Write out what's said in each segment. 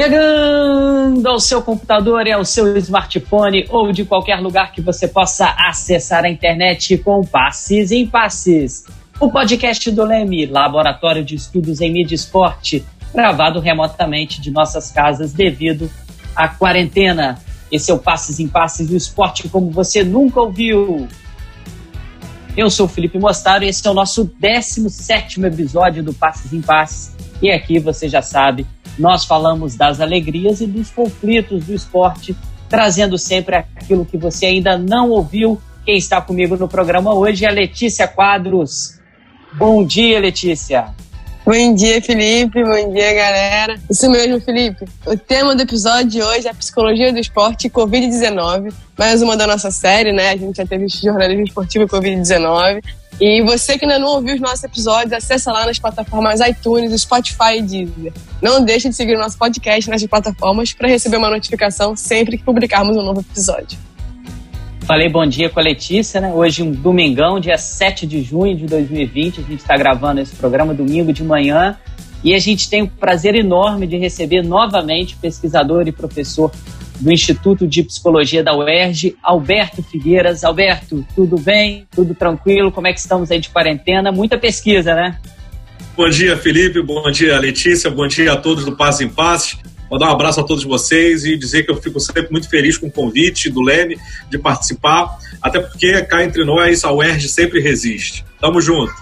Chegando ao seu computador e ao seu smartphone ou de qualquer lugar que você possa acessar a internet com Passes em Passes. O podcast do Leme, Laboratório de Estudos em Mídia Esporte, gravado remotamente de nossas casas devido à quarentena. Esse é o Passes em Passes do esporte como você nunca ouviu. Eu sou o Felipe Mostaro e esse é o nosso 17 episódio do Passes em Passes. E aqui você já sabe, nós falamos das alegrias e dos conflitos do esporte, trazendo sempre aquilo que você ainda não ouviu. Quem está comigo no programa hoje é a Letícia Quadros. Bom dia, Letícia. Bom dia, Felipe. Bom dia, galera. Isso mesmo, Felipe. O tema do episódio de hoje é psicologia do esporte e Covid-19. Mais uma da nossa série, né? A gente já teve jornalismo esportivo e Covid-19. E você que ainda não ouviu os nossos episódios, acessa lá nas plataformas iTunes, Spotify e Deezer. Não deixe de seguir o nosso podcast nessas plataformas para receber uma notificação sempre que publicarmos um novo episódio. Falei bom dia com a Letícia, né? Hoje um domingão, dia 7 de junho de 2020. A gente está gravando esse programa domingo de manhã. E a gente tem o prazer enorme de receber novamente o pesquisador e professor do Instituto de Psicologia da UERJ, Alberto Figueiras. Alberto, tudo bem? Tudo tranquilo? Como é que estamos aí de quarentena? Muita pesquisa, né? Bom dia, Felipe. Bom dia, Letícia. Bom dia a todos do Passo em Passe. Mandar um abraço a todos vocês e dizer que eu fico sempre muito feliz com o convite do Leme de participar, até porque cá entre nós a UERJ sempre resiste. Tamo junto.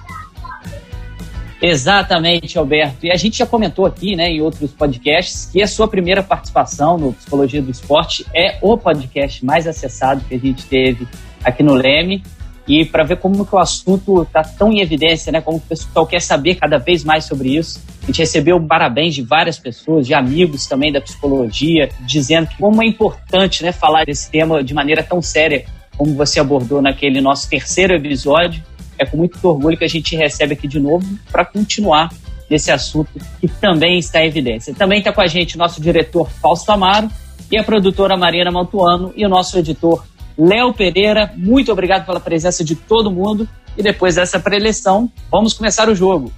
Exatamente, Alberto. E a gente já comentou aqui, né, em outros podcasts, que a sua primeira participação no Psicologia do Esporte é o podcast mais acessado que a gente teve aqui no Leme. E para ver como que o assunto está tão em evidência, né, como o pessoal quer saber cada vez mais sobre isso. A gente recebeu parabéns de várias pessoas, de amigos também da psicologia, dizendo como é importante, né, falar desse tema de maneira tão séria como você abordou naquele nosso terceiro episódio é com muito orgulho que a gente recebe aqui de novo para continuar nesse assunto que também está em evidência. Também está com a gente nosso diretor Fausto Amaro e a produtora Marina Mantuano e o nosso editor Léo Pereira. Muito obrigado pela presença de todo mundo e depois dessa preleção, vamos começar o jogo.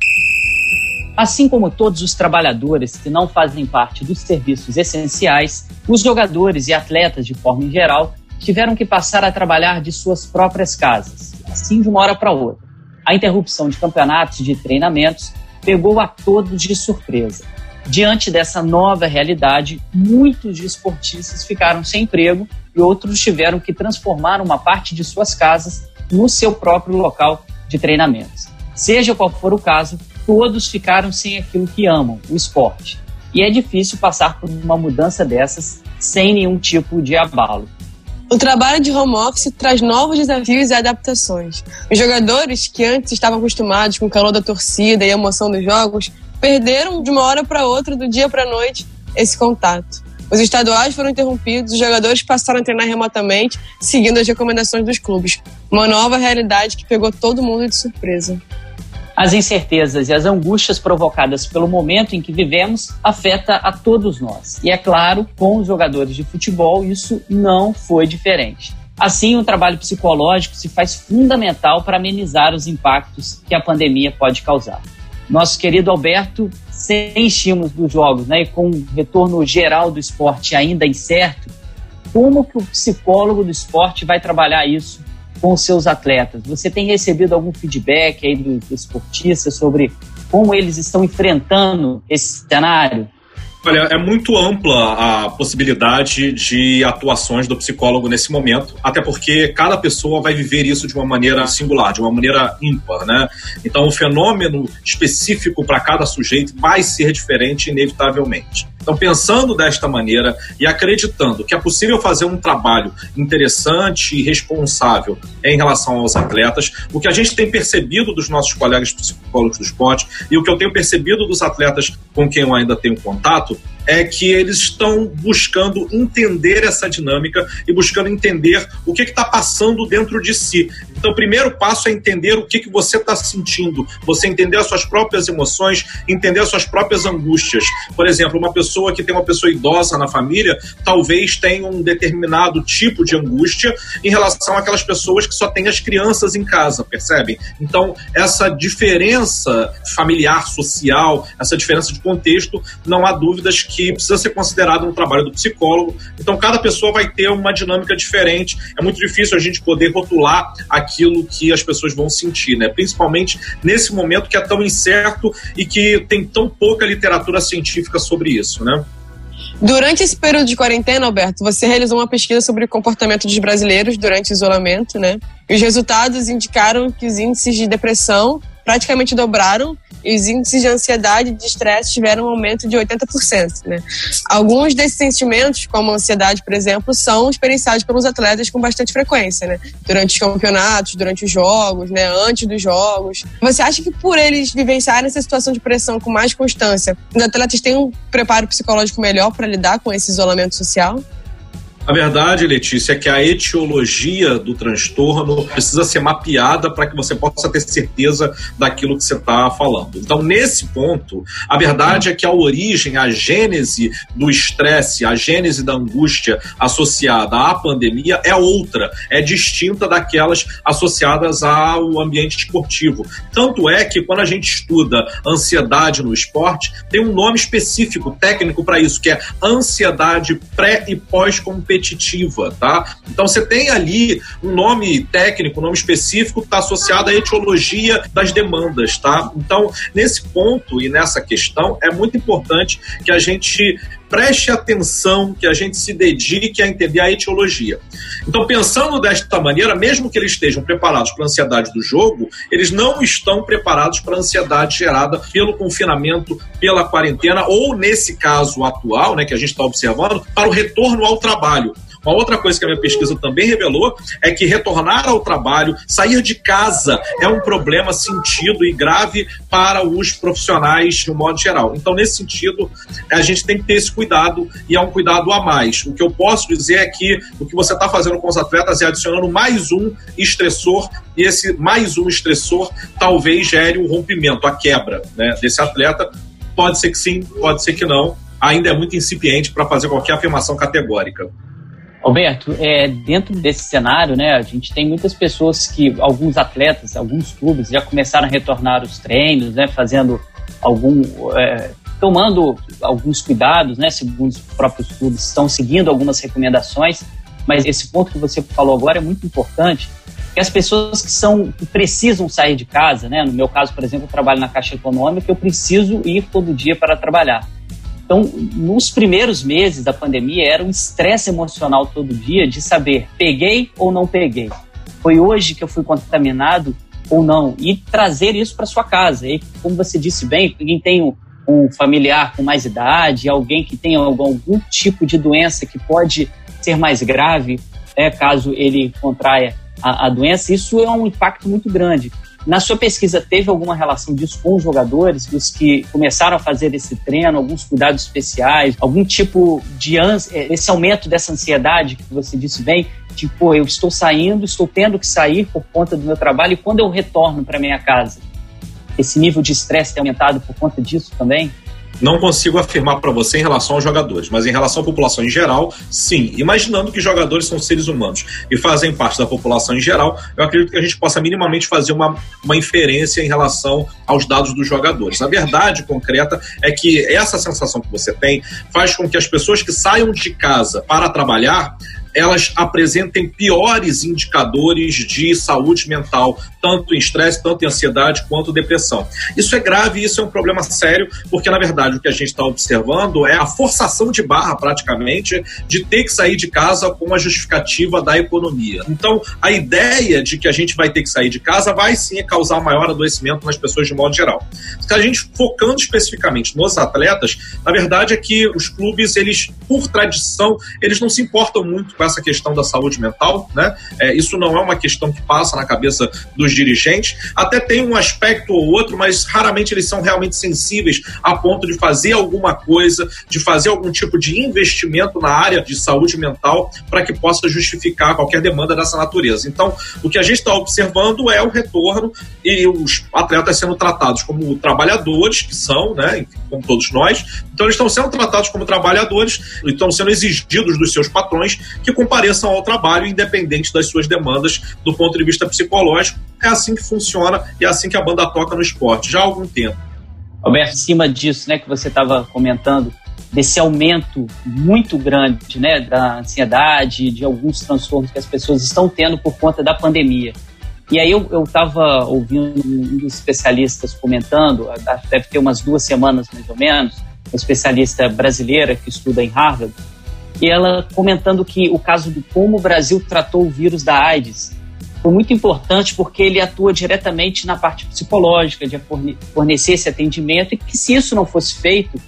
Assim como todos os trabalhadores que não fazem parte dos serviços essenciais, os jogadores e atletas, de forma em geral, tiveram que passar a trabalhar de suas próprias casas, assim de uma hora para outra. A interrupção de campeonatos e de treinamentos pegou a todos de surpresa. Diante dessa nova realidade, muitos esportistas ficaram sem emprego e outros tiveram que transformar uma parte de suas casas no seu próprio local de treinamentos. Seja qual for o caso, todos ficaram sem aquilo que amam, o esporte. E é difícil passar por uma mudança dessas sem nenhum tipo de abalo. O trabalho de home office traz novos desafios e adaptações. Os jogadores, que antes estavam acostumados com o calor da torcida e a emoção dos jogos, perderam de uma hora para outra, do dia para a noite, esse contato. Os estaduais foram interrompidos, os jogadores passaram a treinar remotamente, seguindo as recomendações dos clubes. Uma nova realidade que pegou todo mundo de surpresa. As incertezas e as angústias provocadas pelo momento em que vivemos afeta a todos nós. E é claro, com os jogadores de futebol isso não foi diferente. Assim, o trabalho psicológico se faz fundamental para amenizar os impactos que a pandemia pode causar. Nosso querido Alberto, sem estímulos dos jogos, né, e com o retorno geral do esporte ainda incerto, como que o psicólogo do esporte vai trabalhar isso com os seus atletas? Você tem recebido algum feedback aí dos esportistas sobre como eles estão enfrentando esse cenário? Olha, é muito ampla a possibilidade de atuações do psicólogo nesse momento, até porque cada pessoa vai viver isso de uma maneira singular, de uma maneira ímpar, né? Então, o fenômeno específico para cada sujeito vai ser diferente, inevitavelmente. Então, pensando desta maneira e acreditando que é possível fazer um trabalho interessante e responsável em relação aos atletas, o que a gente tem percebido dos nossos colegas psicólogos do esporte. E o que eu tenho percebido dos atletas com quem eu ainda tenho contato é que eles estão buscando entender essa dinâmica e buscando entender o que está passando dentro de si. Então, o primeiro passo é entender o que, que você está sentindo, você entender as suas próprias emoções, entender as suas próprias angústias. Por exemplo, uma pessoa que tem uma pessoa idosa na família, talvez tenha um determinado tipo de angústia em relação àquelas pessoas que só têm as crianças em casa, percebem? Então, essa diferença familiar, social, essa diferença de contexto, não há dúvidas que que precisa ser considerado no trabalho do psicólogo. Então, cada pessoa vai ter uma dinâmica diferente. É muito difícil a gente poder rotular aquilo que as pessoas vão sentir, né? Principalmente nesse momento que é tão incerto e que tem tão pouca literatura científica sobre isso, né? Durante esse período de quarentena, Alberto, você realizou uma pesquisa sobre o comportamento dos brasileiros durante o isolamento, né? E os resultados indicaram que os índices de depressão praticamente dobraram os índices de ansiedade e de estresse tiveram um aumento de 80%. Né? Alguns desses sentimentos, como a ansiedade, por exemplo, são experienciados pelos atletas com bastante frequência, né? durante os campeonatos, durante os jogos, né? antes dos jogos. Você acha que por eles vivenciarem essa situação de pressão com mais constância, os atletas têm um preparo psicológico melhor para lidar com esse isolamento social? A verdade, Letícia, é que a etiologia do transtorno precisa ser mapeada para que você possa ter certeza daquilo que você está falando. Então, nesse ponto, a verdade é que a origem, a gênese do estresse, a gênese da angústia associada à pandemia é outra, é distinta daquelas associadas ao ambiente esportivo. Tanto é que quando a gente estuda ansiedade no esporte, tem um nome específico, técnico para isso, que é ansiedade pré e pós-competitiva competitiva, tá? Então você tem ali um nome técnico, um nome específico que está associado à etiologia das demandas, tá? Então, nesse ponto e nessa questão, é muito importante que a gente preste atenção, que a gente se dedique a entender a etiologia. Então, pensando desta maneira, mesmo que eles estejam preparados para a ansiedade do jogo, eles não estão preparados para a ansiedade gerada pelo confinamento, pela quarentena, ou nesse caso atual, né, que a gente está observando, para o retorno ao trabalho. Uma outra coisa que a minha pesquisa também revelou é que retornar ao trabalho, sair de casa, é um problema sentido e grave para os profissionais de um modo geral. Então, nesse sentido, a gente tem que ter esse cuidado e é um cuidado a mais. O que eu posso dizer é que o que você está fazendo com os atletas é adicionando mais um estressor e esse mais um estressor talvez gere o um rompimento, a quebra né, desse atleta. Pode ser que sim, pode ser que não. Ainda é muito incipiente para fazer qualquer afirmação categórica. Alberto, é, dentro desse cenário, né, a gente tem muitas pessoas que, alguns atletas, alguns clubes já começaram a retornar os treinos, né, fazendo algum, é, tomando alguns cuidados, né, segundo os próprios clubes estão seguindo algumas recomendações, mas esse ponto que você falou agora é muito importante, que as pessoas que são que precisam sair de casa, né, no meu caso, por exemplo, eu trabalho na Caixa Econômica, eu preciso ir todo dia para trabalhar então, nos primeiros meses da pandemia, era um estresse emocional todo dia de saber peguei ou não peguei. Foi hoje que eu fui contaminado ou não. E trazer isso para sua casa. E, como você disse bem, quem tem um, um familiar com mais idade, alguém que tem algum, algum tipo de doença que pode ser mais grave, né, caso ele contraia a, a doença, isso é um impacto muito grande. Na sua pesquisa, teve alguma relação disso com os jogadores, dos que começaram a fazer esse treino, alguns cuidados especiais, algum tipo de é, esse aumento dessa ansiedade que você disse bem, tipo, eu estou saindo, estou tendo que sair por conta do meu trabalho e quando eu retorno para minha casa, esse nível de estresse tem aumentado por conta disso também? Não consigo afirmar para você em relação aos jogadores, mas em relação à população em geral, sim. Imaginando que jogadores são seres humanos e fazem parte da população em geral, eu acredito que a gente possa minimamente fazer uma, uma inferência em relação aos dados dos jogadores. A verdade concreta é que essa sensação que você tem faz com que as pessoas que saiam de casa para trabalhar elas apresentem piores indicadores de saúde mental, tanto em estresse, tanto em ansiedade, quanto depressão. Isso é grave, isso é um problema sério, porque na verdade o que a gente está observando é a forçação de barra, praticamente, de ter que sair de casa com a justificativa da economia. Então, a ideia de que a gente vai ter que sair de casa vai sim causar maior adoecimento nas pessoas de modo geral. Se a gente focando especificamente nos atletas, na verdade é que os clubes, eles, por tradição, eles não se importam muito com essa questão da saúde mental, né? É, isso não é uma questão que passa na cabeça dos dirigentes. Até tem um aspecto ou outro, mas raramente eles são realmente sensíveis a ponto de fazer alguma coisa, de fazer algum tipo de investimento na área de saúde mental para que possa justificar qualquer demanda dessa natureza. Então, o que a gente está observando é o retorno e os atletas sendo tratados como trabalhadores, que são, né, como todos nós. Então, eles estão sendo tratados como trabalhadores, estão sendo exigidos dos seus patrões que compareçam ao trabalho, independente das suas demandas do ponto de vista psicológico. É assim que funciona e é assim que a banda toca no esporte, já há algum tempo. Alberto, em cima disso, né, que você estava comentando, desse aumento muito grande né, da ansiedade, de alguns transtornos que as pessoas estão tendo por conta da pandemia. E aí eu estava ouvindo um dos especialistas comentando, deve ter umas duas semanas mais ou menos, uma especialista brasileira que estuda em Harvard, e ela comentando que o caso de como o Brasil tratou o vírus da AIDS foi muito importante porque ele atua diretamente na parte psicológica, de fornecer esse atendimento, e que se isso não fosse feito,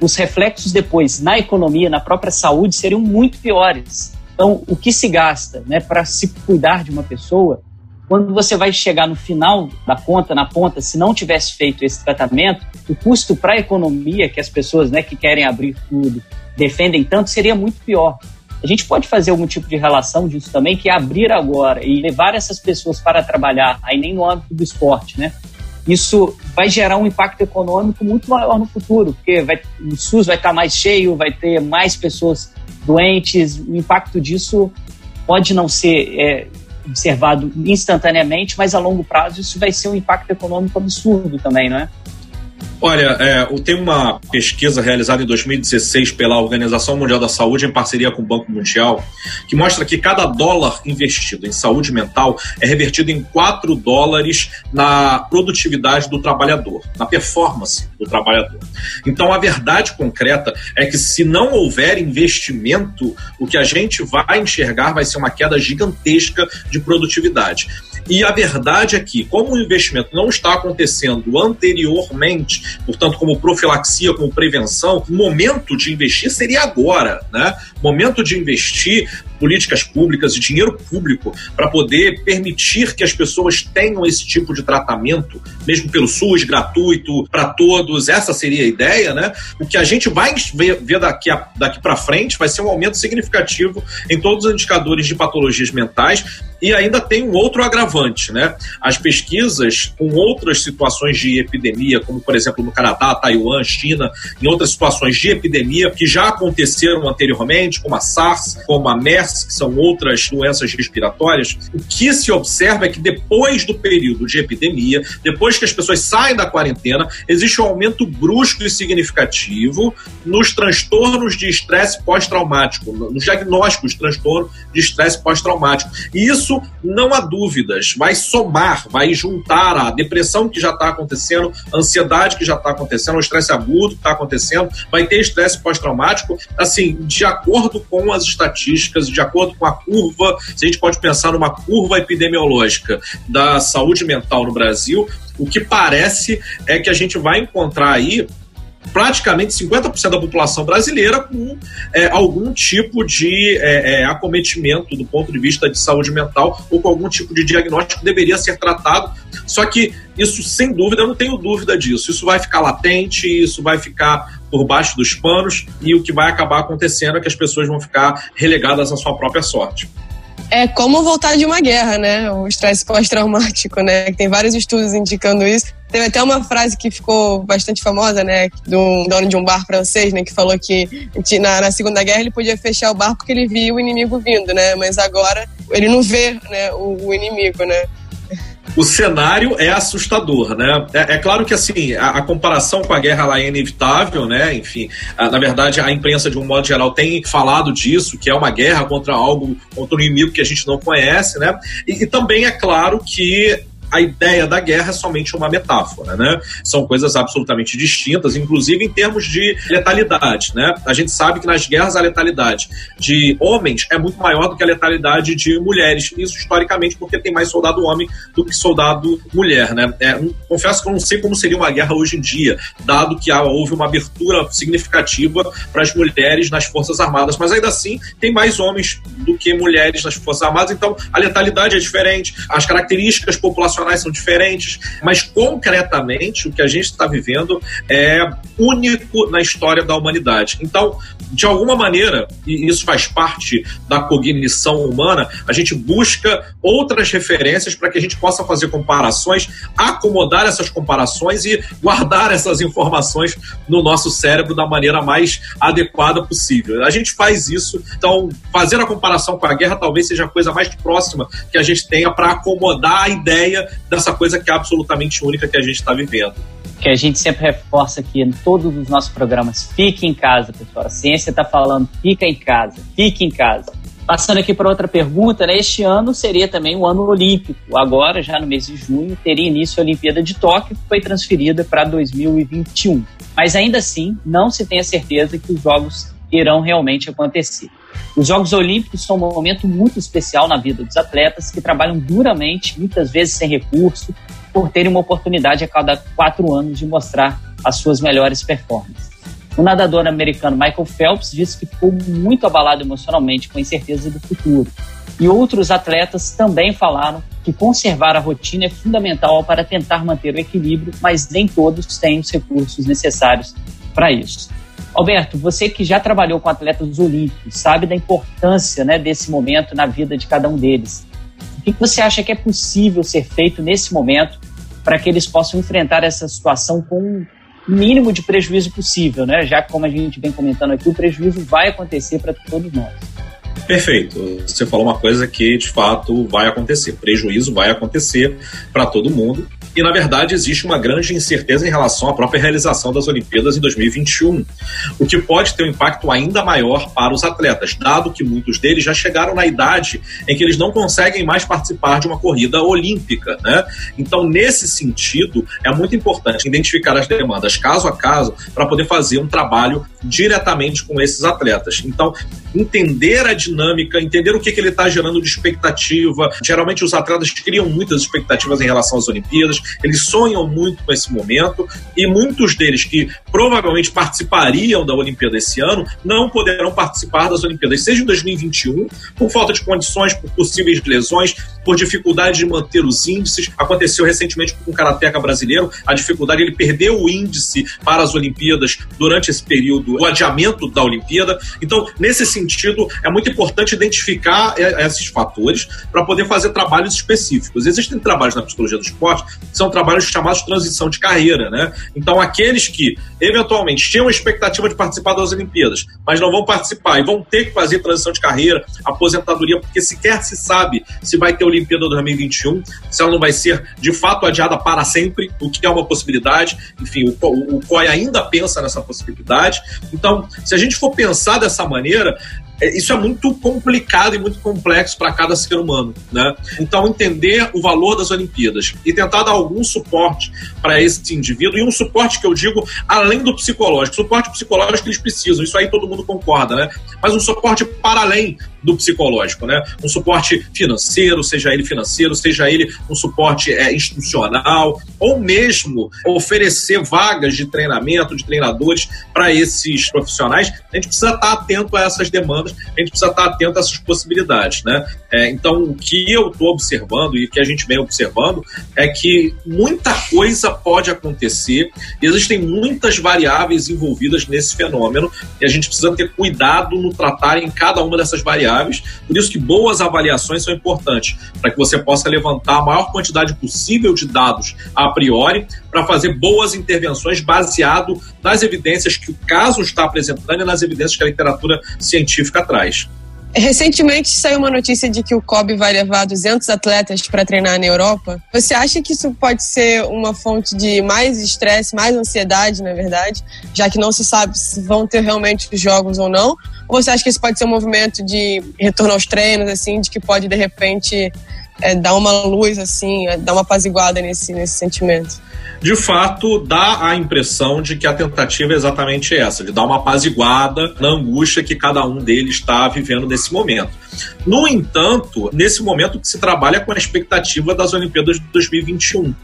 os reflexos depois na economia, na própria saúde, seriam muito piores. Então, o que se gasta né, para se cuidar de uma pessoa, quando você vai chegar no final da conta, na ponta, se não tivesse feito esse tratamento, o custo para a economia, que as pessoas né, que querem abrir tudo defendem tanto, seria muito pior. A gente pode fazer algum tipo de relação disso também, que é abrir agora e levar essas pessoas para trabalhar, aí nem no âmbito do esporte, né? Isso vai gerar um impacto econômico muito maior no futuro, porque vai, o SUS vai estar mais cheio, vai ter mais pessoas doentes, o impacto disso pode não ser é, observado instantaneamente, mas a longo prazo isso vai ser um impacto econômico absurdo também, não é? Olha, é, tem uma pesquisa realizada em 2016 pela Organização Mundial da Saúde, em parceria com o Banco Mundial, que mostra que cada dólar investido em saúde mental é revertido em 4 dólares na produtividade do trabalhador, na performance do trabalhador. Então, a verdade concreta é que se não houver investimento, o que a gente vai enxergar vai ser uma queda gigantesca de produtividade. E a verdade é que, como o investimento não está acontecendo anteriormente, portanto, como profilaxia, como prevenção, o momento de investir seria agora, né? O momento de investir políticas públicas e dinheiro público para poder permitir que as pessoas tenham esse tipo de tratamento, mesmo pelo SUS, gratuito, para todos. Essa seria a ideia, né? O que a gente vai ver, daqui, daqui para frente vai ser um aumento significativo em todos os indicadores de patologias mentais e ainda tem um outro agravante, né? As pesquisas com outras situações de epidemia, como por exemplo no Canadá, Taiwan, China, em outras situações de epidemia que já aconteceram anteriormente, como a SARS, como a MERS, que são outras doenças respiratórias, o que se observa é que depois do período de epidemia, depois que as pessoas saem da quarentena, existe um aumento brusco e significativo nos transtornos de estresse pós-traumático, nos diagnósticos de transtorno de estresse pós-traumático. E isso isso, não há dúvidas, vai somar, vai juntar a depressão que já está acontecendo, a ansiedade que já está acontecendo, o estresse agudo que está acontecendo, vai ter estresse pós-traumático, assim, de acordo com as estatísticas, de acordo com a curva, se a gente pode pensar numa curva epidemiológica da saúde mental no Brasil, o que parece é que a gente vai encontrar aí praticamente 50% da população brasileira com é, algum tipo de é, é, acometimento do ponto de vista de saúde mental ou com algum tipo de diagnóstico que deveria ser tratado. Só que isso, sem dúvida, eu não tenho dúvida disso. Isso vai ficar latente, isso vai ficar por baixo dos panos e o que vai acabar acontecendo é que as pessoas vão ficar relegadas à sua própria sorte é como voltar de uma guerra, né? O estresse pós-traumático, né? Tem vários estudos indicando isso. Teve até uma frase que ficou bastante famosa, né? De um dono de um bar francês, né? Que falou que na, na Segunda Guerra ele podia fechar o bar porque ele via o inimigo vindo, né? Mas agora ele não vê né, o, o inimigo, né? O cenário é assustador, né? É, é claro que assim a, a, comparação com a guerra lá é inevitável, né? Enfim, a, na verdade a imprensa de um modo geral tem falado disso, que é uma guerra contra algo, contra um inimigo que a gente não conhece, né? e, e também é claro que a ideia da guerra é somente uma metáfora, né? São coisas absolutamente distintas, inclusive em termos de letalidade, né? A gente sabe que nas guerras a letalidade de homens é muito maior do que a letalidade de mulheres. Isso historicamente porque tem mais soldado homem do que soldado mulher, né? É, confesso que eu não sei como seria uma guerra hoje em dia, dado que houve uma abertura significativa para as mulheres nas forças armadas, mas ainda assim tem mais homens do que mulheres nas forças armadas, então a letalidade é diferente, as características populacionais são diferentes, mas concretamente o que a gente está vivendo é único na história da humanidade. Então, de alguma maneira, e isso faz parte da cognição humana, a gente busca outras referências para que a gente possa fazer comparações, acomodar essas comparações e guardar essas informações no nosso cérebro da maneira mais adequada possível. A gente faz isso, então fazer a comparação com a guerra talvez seja a coisa mais próxima que a gente tenha para acomodar a ideia dessa coisa que é absolutamente única que a gente está vivendo. que a gente sempre reforça aqui em todos os nossos programas. Fique em casa, pessoal. A ciência está falando, fica em casa, fique em casa. Passando aqui para outra pergunta, né? Este ano seria também o um ano olímpico. Agora, já no mês de junho, teria início a Olimpíada de Tóquio, que foi transferida para 2021. Mas ainda assim, não se tem a certeza que os Jogos irão realmente acontecer. Os Jogos Olímpicos são um momento muito especial na vida dos atletas que trabalham duramente, muitas vezes sem recurso, por terem uma oportunidade a cada quatro anos de mostrar as suas melhores performances. O nadador americano Michael Phelps disse que ficou muito abalado emocionalmente com a incerteza do futuro. E outros atletas também falaram que conservar a rotina é fundamental para tentar manter o equilíbrio, mas nem todos têm os recursos necessários para isso. Alberto, você que já trabalhou com atletas olímpicos, sabe da importância né, desse momento na vida de cada um deles. O que você acha que é possível ser feito nesse momento para que eles possam enfrentar essa situação com o mínimo de prejuízo possível, né? Já que, como a gente vem comentando aqui, o prejuízo vai acontecer para todos nós. Perfeito. Você falou uma coisa que de fato vai acontecer. Prejuízo vai acontecer para todo mundo e, na verdade, existe uma grande incerteza em relação à própria realização das Olimpíadas em 2021, o que pode ter um impacto ainda maior para os atletas, dado que muitos deles já chegaram na idade em que eles não conseguem mais participar de uma corrida olímpica. Né? Então, nesse sentido, é muito importante identificar as demandas caso a caso para poder fazer um trabalho diretamente com esses atletas. Então, entender a dinâmica, entender o que, que ele está gerando de expectativa. Geralmente, os atletas criam muitas expectativas em relação às Olimpíadas eles sonham muito com esse momento e muitos deles que provavelmente participariam da Olimpíada esse ano não poderão participar das Olimpíadas, seja em 2021, por falta de condições, por possíveis lesões, por dificuldade de manter os índices. Aconteceu recentemente com o karateca brasileiro, a dificuldade, ele perdeu o índice para as Olimpíadas durante esse período, o adiamento da Olimpíada. Então, nesse sentido, é muito importante identificar esses fatores para poder fazer trabalhos específicos. Existem trabalhos na psicologia do esporte são trabalhos chamados transição de carreira, né? Então, aqueles que eventualmente tinham a expectativa de participar das Olimpíadas, mas não vão participar e vão ter que fazer transição de carreira, aposentadoria, porque sequer se sabe se vai ter Olimpíada 2021, se ela não vai ser de fato adiada para sempre, o que é uma possibilidade. Enfim, o, o, o COI ainda pensa nessa possibilidade. Então, se a gente for pensar dessa maneira, isso é muito complicado e muito complexo para cada ser humano, né? Então entender o valor das Olimpíadas e tentar dar algum suporte para esse indivíduo e um suporte que eu digo além do psicológico, suporte psicológico que eles precisam, isso aí todo mundo concorda, né? Mas um suporte para além do psicológico, né? Um suporte financeiro, seja ele financeiro, seja ele um suporte é, institucional, ou mesmo oferecer vagas de treinamento, de treinadores para esses profissionais. A gente precisa estar atento a essas demandas, a gente precisa estar atento a essas possibilidades, né? É, então, o que eu estou observando e que a gente vem observando é que muita coisa pode acontecer, existem muitas variáveis envolvidas nesse fenômeno e a gente precisa ter cuidado no tratar em cada uma dessas variáveis variáveis. Por isso que boas avaliações são importantes, para que você possa levantar a maior quantidade possível de dados a priori, para fazer boas intervenções baseado nas evidências que o caso está apresentando e nas evidências que a literatura científica traz. Recentemente saiu uma notícia de que o COB vai levar 200 atletas para treinar na Europa. Você acha que isso pode ser uma fonte de mais estresse, mais ansiedade, na verdade, já que não se sabe se vão ter realmente os jogos ou não? Ou você acha que isso pode ser um movimento de retorno aos treinos, assim, de que pode de repente é, dar uma luz, assim, é, dar uma apaziguada nesse, nesse sentimento? de fato dá a impressão de que a tentativa é exatamente essa, de dar uma apaziguada na angústia que cada um deles está vivendo nesse momento. No entanto, nesse momento que se trabalha com a expectativa das Olimpíadas de 2021.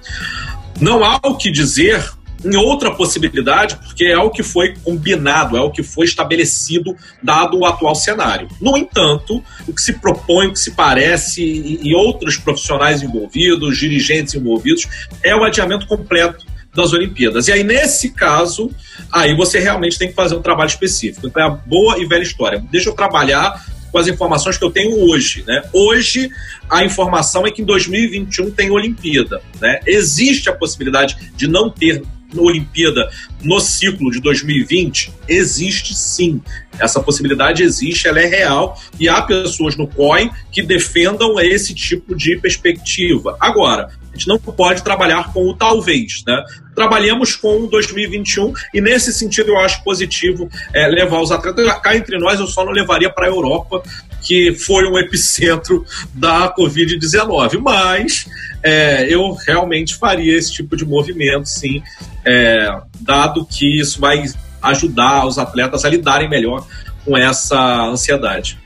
Não há o que dizer em outra possibilidade, porque é o que foi combinado, é o que foi estabelecido, dado o atual cenário. No entanto, o que se propõe, o que se parece, e, outros profissionais envolvidos, dirigentes envolvidos, é o adiamento completo das Olimpíadas. E aí, nesse caso, aí você realmente tem que fazer um trabalho específico. Então é a boa e velha história. Deixa eu trabalhar com as informações que eu tenho hoje. Né? Hoje, a informação é que em 2021 tem Olimpíada. Né? Existe a possibilidade de não ter Olimpíada no ciclo de 2020? Existe sim. Essa possibilidade existe, ela é real e há pessoas no COI que defendam esse tipo de perspectiva. Agora, A gente não pode trabalhar com o talvez, né? Trabalhemos com 2021 e nesse sentido eu acho positivo é, levar os atletas. Cá entre nós, eu só não levaria para a Europa, que foi um epicentro da Covid-19. Mas é, eu realmente faria esse tipo de movimento, sim, é, dado que isso vai ajudar os atletas a lidarem melhor com essa ansiedade.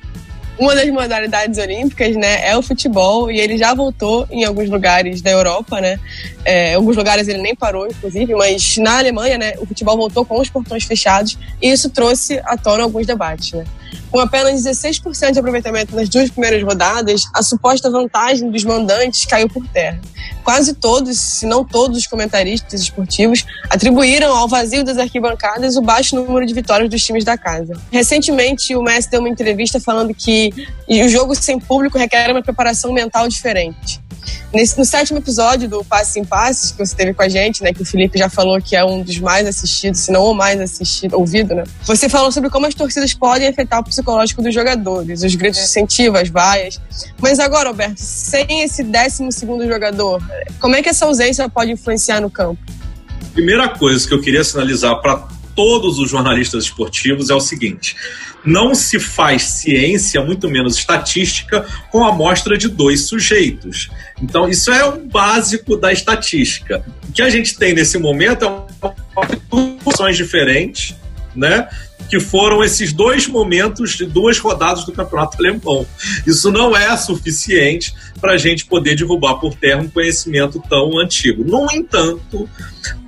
Uma das modalidades olímpicas, né, é o futebol e ele já voltou em alguns lugares da Europa, né? É, alguns lugares ele nem parou, inclusive, mas na Alemanha, né, o futebol voltou com os portões fechados e isso trouxe à tona alguns debates, né? Com apenas 16% de aproveitamento nas duas primeiras rodadas, a suposta vantagem dos mandantes caiu por terra. Quase todos, se não todos os comentaristas esportivos, atribuíram ao vazio das arquibancadas o baixo número de vitórias dos times da casa. Recentemente, o Messi deu uma entrevista falando que o jogo sem público requer uma preparação mental diferente. Nesse, no sétimo episódio do Passe em Passe, que você teve com a gente, né, que o Felipe já falou que é um dos mais assistidos, se não o mais assistido, ouvido, né? Você falou sobre como as torcidas podem afetar o psicológico dos jogadores, os gritos de incentivo, as vaias. Mas agora, Alberto, sem esse décimo segundo jogador, como é que essa ausência pode influenciar no campo? Primeira coisa que eu queria sinalizar para todos os jornalistas esportivos é o seguinte: não se faz ciência, muito menos estatística, com a amostra de dois sujeitos. Então, isso é o básico da estatística. O que a gente tem nesse momento é funções diferentes, né? Que foram esses dois momentos de duas rodadas do campeonato alemão. Isso não é suficiente para a gente poder derrubar por terra um conhecimento tão antigo. No entanto,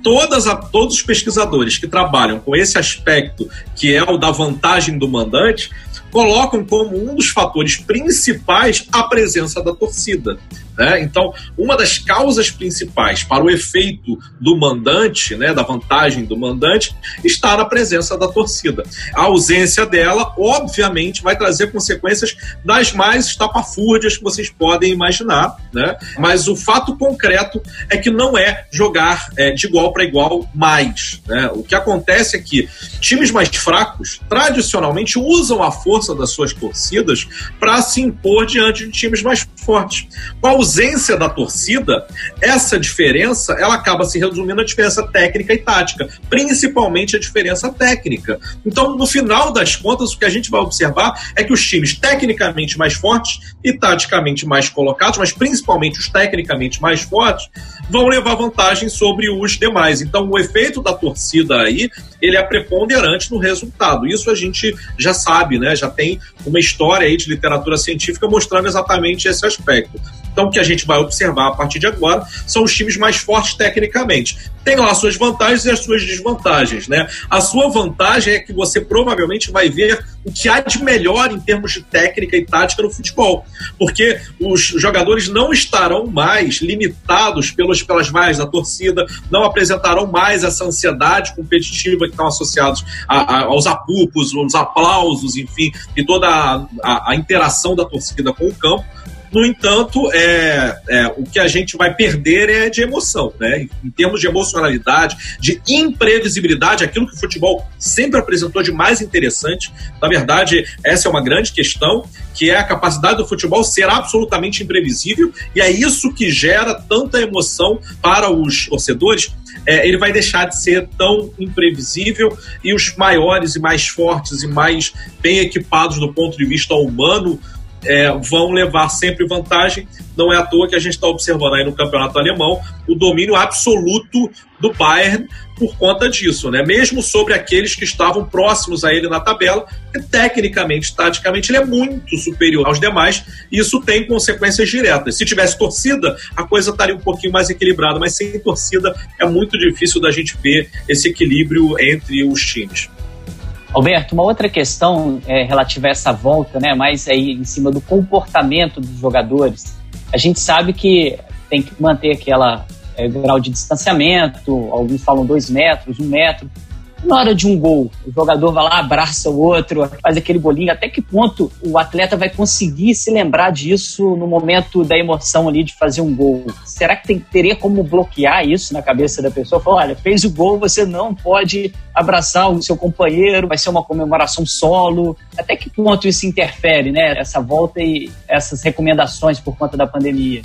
todas a, todos os pesquisadores que trabalham com esse aspecto, que é o da vantagem do mandante, colocam como um dos fatores principais a presença da torcida. Né? Então, uma das causas principais para o efeito do mandante, né, da vantagem do mandante, está na presença da torcida. A ausência dela, obviamente, vai trazer consequências das mais estapafúrdias que vocês podem imaginar, né? mas o fato concreto é que não é jogar é, de igual para igual mais. Né? O que acontece é que times mais fracos, tradicionalmente, usam a força das suas torcidas para se impor diante de times mais fortes. Qual ausência da torcida, essa diferença ela acaba se resumindo à diferença técnica e tática, principalmente a diferença técnica. Então, no final das contas, o que a gente vai observar é que os times tecnicamente mais fortes e taticamente mais colocados, mas principalmente os tecnicamente mais fortes, vão levar vantagem sobre os demais. Então, o efeito da torcida aí, ele é preponderante no resultado. Isso a gente já sabe, né? Já tem uma história aí de literatura científica mostrando exatamente esse aspecto. Então, o que a gente vai observar a partir de agora são os times mais fortes tecnicamente. Tem lá suas vantagens e as suas desvantagens, né? A sua vantagem é que você provavelmente vai ver o que há de melhor em termos de técnica e tática no futebol, porque os jogadores não estarão mais limitados pelos, pelas vaias da torcida, não apresentarão mais essa ansiedade competitiva que estão associados a, a, aos apupos, aos aplausos, enfim, e toda a, a interação da torcida com o campo no entanto, é, é, o que a gente vai perder é de emoção, né? Em termos de emocionalidade, de imprevisibilidade, aquilo que o futebol sempre apresentou de mais interessante. Na verdade, essa é uma grande questão, que é a capacidade do futebol ser absolutamente imprevisível, e é isso que gera tanta emoção para os torcedores. É, ele vai deixar de ser tão imprevisível e os maiores e mais fortes e mais bem equipados do ponto de vista humano é, vão levar sempre vantagem. Não é à toa que a gente está observando aí no campeonato alemão o domínio absoluto do Bayern por conta disso, né? Mesmo sobre aqueles que estavam próximos a ele na tabela, que tecnicamente, taticamente, ele é muito superior aos demais, e isso tem consequências diretas. Se tivesse torcida, a coisa estaria um pouquinho mais equilibrada, mas sem torcida é muito difícil da gente ver esse equilíbrio entre os times. Alberto, uma outra questão é, relativa a essa volta, né, mais aí em cima do comportamento dos jogadores. A gente sabe que tem que manter aquela é, grau de distanciamento, alguns falam dois metros, um metro, na hora de um gol, o jogador vai lá, abraça o outro, faz aquele bolinho. Até que ponto o atleta vai conseguir se lembrar disso no momento da emoção ali de fazer um gol? Será que tem, teria como bloquear isso na cabeça da pessoa? Falar, olha, fez o gol, você não pode abraçar o seu companheiro, vai ser uma comemoração solo. Até que ponto isso interfere, né? Essa volta e essas recomendações por conta da pandemia?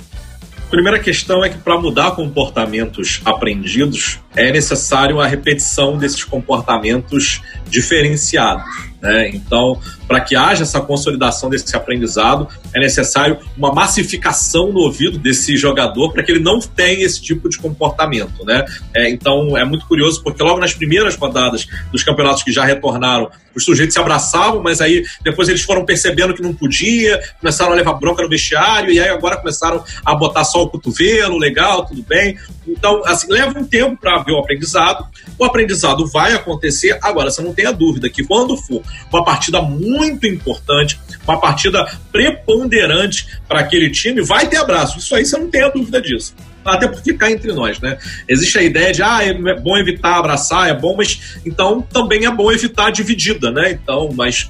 Primeira questão é que para mudar comportamentos aprendidos é necessário a repetição desses comportamentos diferenciados. Né? Então, para que haja essa consolidação desse aprendizado, é necessário uma massificação no ouvido desse jogador para que ele não tenha esse tipo de comportamento. Né? É, então, é muito curioso porque logo nas primeiras rodadas dos campeonatos que já retornaram, os sujeitos se abraçavam, mas aí depois eles foram percebendo que não podia, começaram a levar bronca no vestiário e aí agora começaram a botar só o cotovelo, legal, tudo bem. Então, assim, leva um tempo para ver o aprendizado. O aprendizado vai acontecer. Agora, você não tenha dúvida que quando for uma partida muito importante, uma partida preponderante para aquele time, vai ter abraço. Isso aí você não tem a dúvida disso até porque cá entre nós, né? Existe a ideia de, ah, é bom evitar abraçar, é bom, mas então também é bom evitar a dividida, né? Então, mas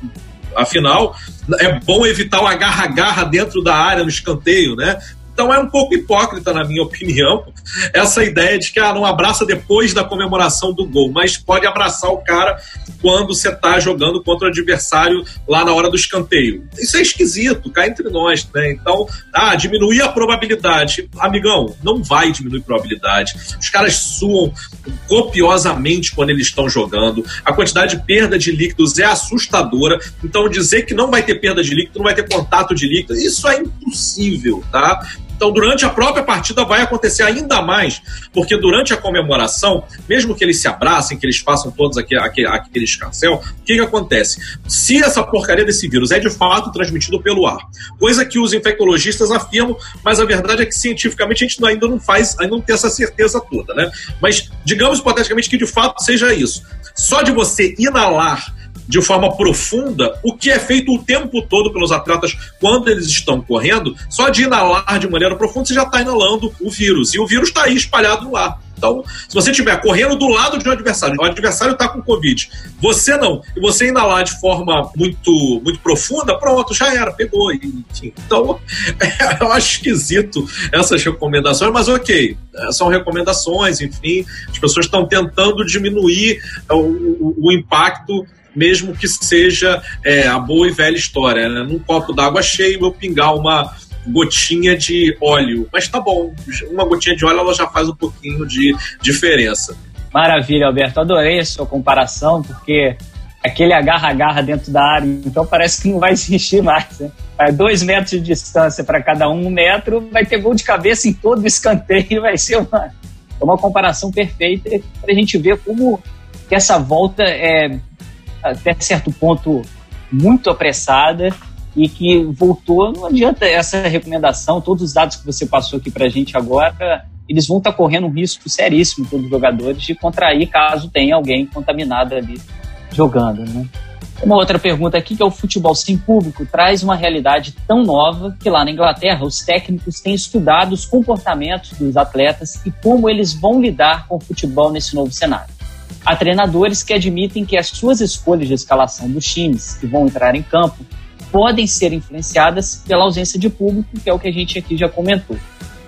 afinal, é bom evitar o agarra-agarra dentro da área no escanteio, né? Então é um pouco hipócrita, na minha opinião, essa ideia de que ah, não abraça depois da comemoração do gol, mas pode abraçar o cara quando você está jogando contra o adversário lá na hora do escanteio. Isso é esquisito, cá entre nós, né? Então, ah, diminuir a probabilidade. Amigão, não vai diminuir a probabilidade. Os caras suam copiosamente quando eles estão jogando. A quantidade de perda de líquidos é assustadora. Então, dizer que não vai ter perda de líquido, não vai ter contato de líquido, isso é impossível, tá? Então, durante a própria partida vai acontecer ainda mais, porque durante a comemoração, mesmo que eles se abracem, que eles façam todos aquele, aquele, aquele escarcel, o que, que acontece? Se essa porcaria desse vírus é de fato transmitido pelo ar, coisa que os infectologistas afirmam, mas a verdade é que cientificamente a gente ainda não faz, ainda não tem essa certeza toda, né? Mas digamos hipoteticamente que de fato seja isso. Só de você inalar de forma profunda o que é feito o tempo todo pelos atletas quando eles estão correndo, só de inalar de maneira profunda você já está inalando o vírus. E o vírus está aí espalhado no ar. Então, se você estiver correndo do lado de um adversário, o adversário está com Covid, você não, e você inalar de forma muito, muito profunda, pronto, já era, pegou. Enfim. Então, é, eu acho esquisito essas recomendações, mas ok, é, são recomendações, enfim, as pessoas estão tentando diminuir o, o, o impacto mesmo que seja é, a boa e velha história, né? Num copo d'água cheio, eu pingar uma gotinha de óleo. Mas tá bom, uma gotinha de óleo ela já faz um pouquinho de diferença. Maravilha, Alberto. Adorei a sua comparação, porque aquele agarra-agarra dentro da área, então parece que não vai existir mais. Né? É dois metros de distância para cada um, um metro, vai ter gol de cabeça em todo o escanteio, vai ser uma, uma comparação perfeita para a gente ver como que essa volta é até certo ponto muito apressada e que voltou. Não adianta essa recomendação, todos os dados que você passou aqui para a gente agora, eles vão estar tá correndo um risco seríssimo, todos os jogadores, de contrair caso tenha alguém contaminado ali jogando. Né? Uma outra pergunta aqui, que é o futebol sem público, traz uma realidade tão nova que lá na Inglaterra os técnicos têm estudado os comportamentos dos atletas e como eles vão lidar com o futebol nesse novo cenário. Há treinadores que admitem que as suas escolhas de escalação dos times que vão entrar em campo podem ser influenciadas pela ausência de público, que é o que a gente aqui já comentou.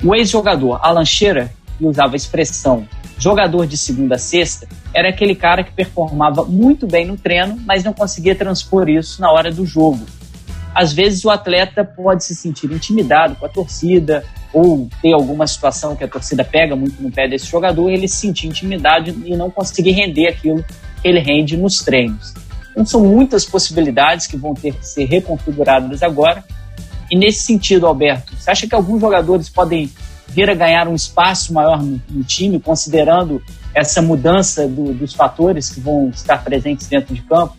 O ex-jogador Alan Shearer, que usava a expressão jogador de segunda a sexta, era aquele cara que performava muito bem no treino, mas não conseguia transpor isso na hora do jogo. Às vezes o atleta pode se sentir intimidado com a torcida, ou ter alguma situação que a torcida pega muito no pé desse jogador, ele se sentir intimidade e não conseguir render aquilo que ele rende nos treinos. Então são muitas possibilidades que vão ter que ser reconfiguradas agora. E nesse sentido, Alberto, você acha que alguns jogadores podem vir a ganhar um espaço maior no, no time, considerando essa mudança do, dos fatores que vão estar presentes dentro de campo?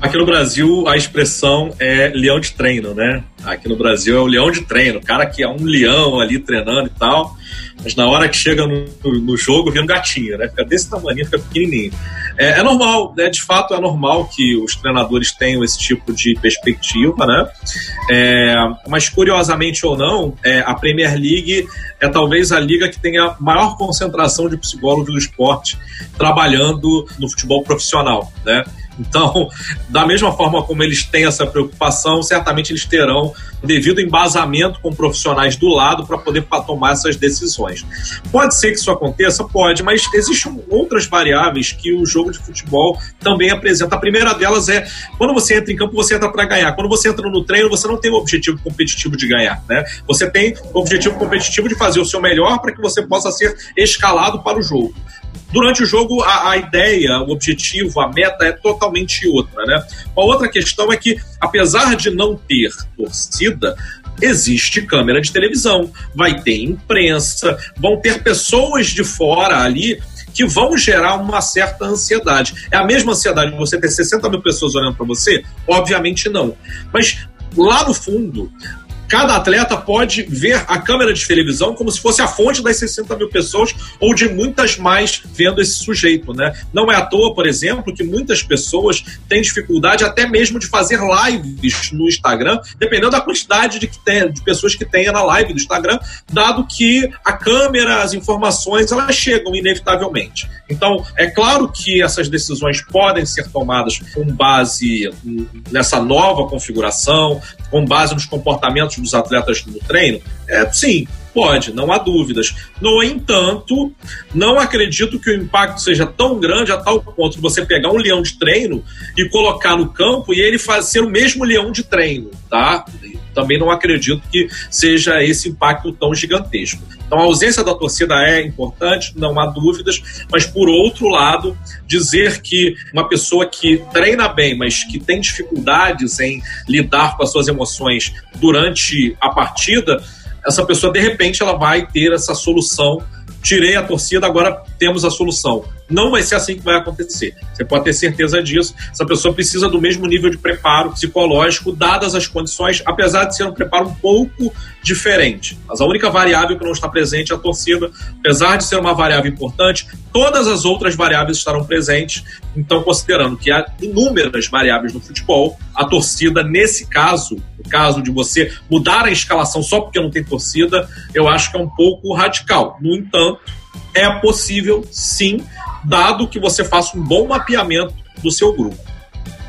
Aqui no Brasil, a expressão é leão de treino, né? Aqui no Brasil é o leão de treino, o cara que é um leão ali treinando e tal, mas na hora que chega no, no jogo, vira um gatinho, né? Fica desse tamanho, fica pequenininho. É, é, normal, né? De fato, é normal que os treinadores tenham esse tipo de perspectiva, né? É, mas, curiosamente ou não, é, a Premier League é talvez a liga que tenha maior concentração de psicólogos do esporte trabalhando no futebol profissional, né? Então, da mesma forma como eles têm essa preocupação, certamente eles terão devido embasamento com profissionais do lado para poder tomar essas decisões. Pode ser que isso aconteça? Pode, mas existem outras variáveis que o jogo de futebol também apresenta. A primeira delas é quando você entra em campo, você entra para ganhar. Quando você entra no treino, você não tem o objetivo competitivo de ganhar, né? Você tem o objetivo competitivo de fazer o seu melhor para que você possa ser escalado para o jogo. Durante o jogo, a, a, ideia, o objetivo, a meta é totalmente outra, né? Uma outra questão é que, apesar de não ter torcida, existe câmera de televisão, vai ter imprensa, vão ter pessoas de fora ali que vão gerar uma certa ansiedade. É a mesma ansiedade de você ter 60 mil pessoas olhando para você? Obviamente não. Mas lá no fundo, cada atleta pode ver a câmera de televisão como se fosse a fonte das 60 mil pessoas ou de muitas mais vendo esse sujeito, né? Não é à toa, por exemplo, que muitas pessoas têm dificuldade até mesmo de fazer lives no Instagram, dependendo da quantidade de, que tem, de pessoas que tenha na live do Instagram, dado que a câmera, as informações, elas chegam inevitavelmente. Então, é claro que essas decisões podem ser tomadas com base nessa nova configuração, com base nos comportamentos dos atletas no treino? É, sim, pode, não há dúvidas. No entanto, não acredito que o impacto seja tão grande a tal ponto de você pegar um leão de treino e colocar no campo e ele fazer o mesmo leão de treino, tá? Também não acredito que seja esse impacto tão gigantesco. Então a ausência da torcida é importante, não há dúvidas, mas por outro lado, dizer que uma pessoa que treina bem, mas que tem dificuldades em lidar com as suas emoções durante a partida, essa pessoa de repente ela vai ter essa solução tirei a torcida, agora temos a solução. Não vai ser assim que vai acontecer. Você pode ter certeza disso. Essa pessoa precisa do mesmo nível de preparo psicológico, dadas as condições, apesar de ser um preparo um pouco diferente. Mas a única variável que não está presente é a torcida. Apesar de ser uma variável importante, todas as outras variáveis estarão presentes. Então, considerando que há inúmeras variáveis no futebol, a torcida, nesse caso, no caso de você mudar a escalação só porque não tem torcida, eu acho que é um pouco radical. No entanto, é possível sim, dado que você faça um bom mapeamento do seu grupo.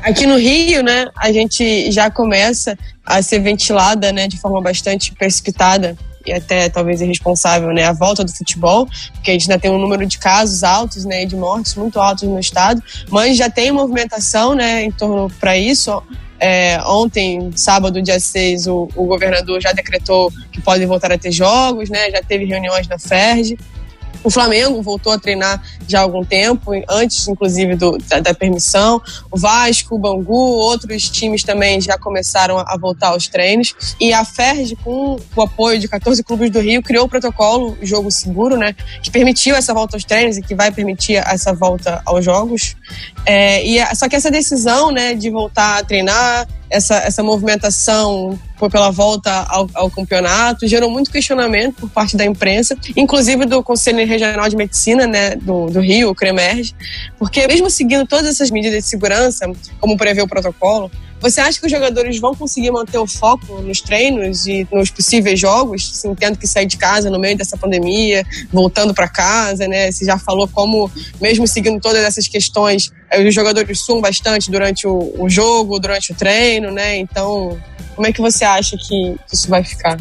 Aqui no Rio, né, a gente já começa a ser ventilada, né, de forma bastante precipitada e até talvez irresponsável, né, a volta do futebol, porque a gente ainda tem um número de casos altos, né, de mortes muito altos no estado, mas já tem movimentação, né, em torno para isso. É, ontem, sábado, dia 6, o, o governador já decretou que podem voltar a ter jogos, né, já teve reuniões na FERJ. O Flamengo voltou a treinar já há algum tempo, antes inclusive do, da, da, permissão. O Vasco, o Bangu, outros times também já começaram a, a voltar aos treinos. E a FERJ, com o apoio de 14 clubes do Rio, criou o protocolo Jogo Seguro, né, que permitiu essa volta aos treinos e que vai permitir essa volta aos jogos. É, e só que essa decisão né, de voltar a treinar essa, essa movimentação pela volta ao, ao, campeonato, gerou muito questionamento por parte da imprensa, inclusive do Conselho Regional de Medicina né, do, do Rio, o CREMERG, porque mesmo seguindo todas essas medidas de segurança, como prevê o protocolo, você acha que os jogadores vão conseguir manter o foco nos treinos e nos possíveis jogos, assim, tendo que sair de casa no meio dessa pandemia, voltando para casa, né? Você já falou como, mesmo seguindo todas essas questões, eh, os jogadores suam bastante durante o, o jogo, durante o treino, né? Então, como é que você acha que isso vai ficar?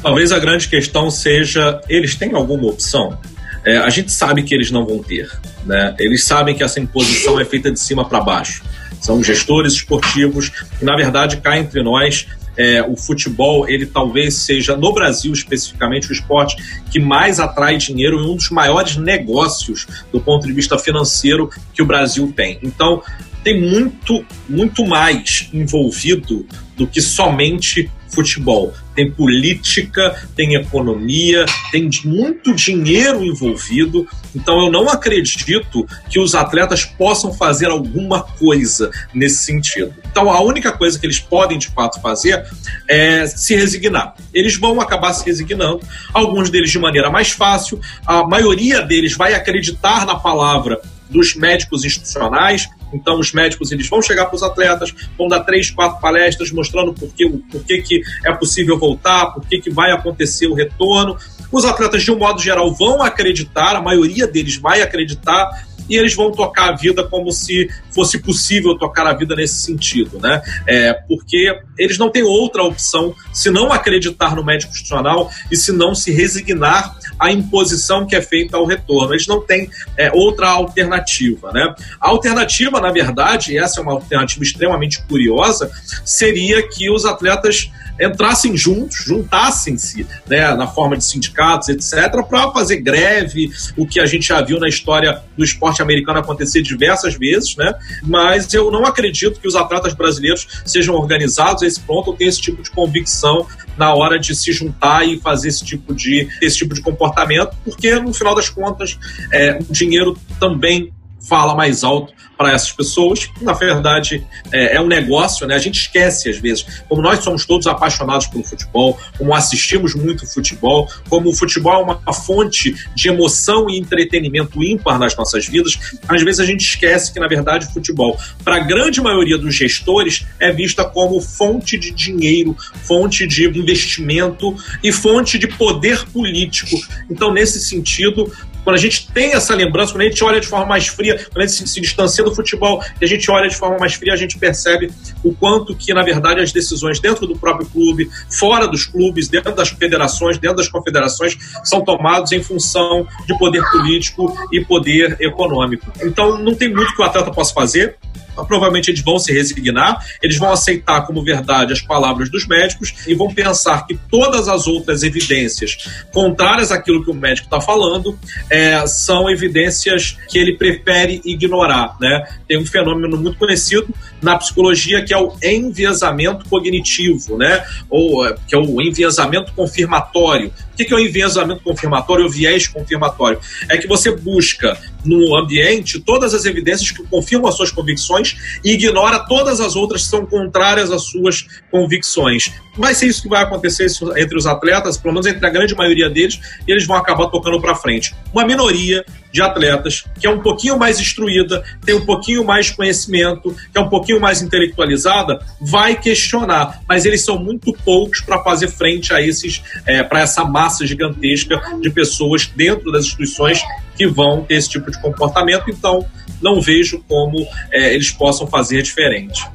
Talvez a grande questão seja: eles têm alguma opção? É, a gente sabe que eles não vão ter. Né? Eles sabem que essa imposição é feita de cima para baixo são gestores esportivos e, na verdade, cá entre nós, é, o futebol, ele talvez seja, no Brasil especificamente, o esporte que mais atrai dinheiro e um dos maiores negócios do ponto de vista financeiro que o Brasil tem. Então, tem muito, muito mais envolvido do que somente futebol. Tem política, tem economia, tem muito dinheiro envolvido. Então eu não acredito que os atletas possam fazer alguma coisa nesse sentido. Então a única coisa que eles podem de fato fazer é se resignar. Eles vão acabar se resignando, alguns deles de maneira mais fácil, a maioria deles vai acreditar na palavra dos médicos institucionais, então, os médicos eles vão chegar para os atletas, vão dar três, quatro palestras mostrando por que, por que, que é possível voltar, por que, que vai acontecer o retorno. Os atletas, de um modo geral, vão acreditar, a maioria deles vai acreditar, e eles vão tocar a vida como se fosse possível tocar a vida nesse sentido, né? É, porque eles não têm outra opção se não acreditar no médico institucional e se não se resignar à imposição que é feita ao retorno. Eles não têm é, outra alternativa, né? A alternativa, na verdade, e essa é uma alternativa extremamente curiosa, seria que os atletas entrassem juntos, juntassem-se né, na forma de sindicatos, etc., para fazer greve, o que a gente já viu na história do esporte americano acontecer diversas vezes, né? Mas eu não acredito que os atletas brasileiros sejam organizados a esse ponto ou tenham esse tipo de convicção na hora de se juntar e fazer esse tipo de, esse tipo de comportamento, porque no final das contas é, o dinheiro também fala mais alto para essas pessoas, na verdade é, é, um negócio, né? A gente esquece às vezes, como nós somos todos apaixonados pelo futebol, como assistimos muito futebol, como o futebol é uma fonte de emoção e entretenimento ímpar nas nossas vidas, às vezes a gente esquece que na verdade o futebol, para a grande maioria dos gestores, é vista como fonte de dinheiro, fonte de investimento e fonte de poder político. Então, nesse sentido, quando a gente tem essa lembrança, quando a gente olha de forma mais fria, quando a gente se, se distancia do futebol e a gente olha de forma mais fria, a gente percebe o quanto que, na verdade, as decisões dentro do próprio clube, fora dos clubes, dentro das federações, dentro das confederações, são tomados em função de poder político e poder econômico. Então, não tem muito que o atleta possa fazer provavelmente eles vão se resignar, eles vão aceitar como verdade as palavras dos médicos e vão pensar que todas as outras evidências contrárias àquilo que o médico está falando é, são evidências que ele prefere ignorar. Né? Tem um fenômeno muito conhecido na psicologia que é o enviesamento cognitivo, né? ou é, que é o enviesamento confirmatório. O que é o enviesamento confirmatório ou viés confirmatório? É que você busca no ambiente todas as evidências que confirmam as suas convicções e ignora todas as outras que são contrárias às suas convicções. Vai ser isso que vai acontecer entre os atletas, pelo menos entre a grande maioria deles, e eles vão acabar tocando para frente. Uma minoria de atletas que é um pouquinho mais instruída, tem um pouquinho mais conhecimento, que é um pouquinho mais intelectualizada, vai questionar, mas eles são muito poucos para fazer frente a esses, é, para essa massa gigantesca de pessoas dentro das instituições que vão ter esse tipo de comportamento. Então, não vejo como é, eles possam fazer diferente.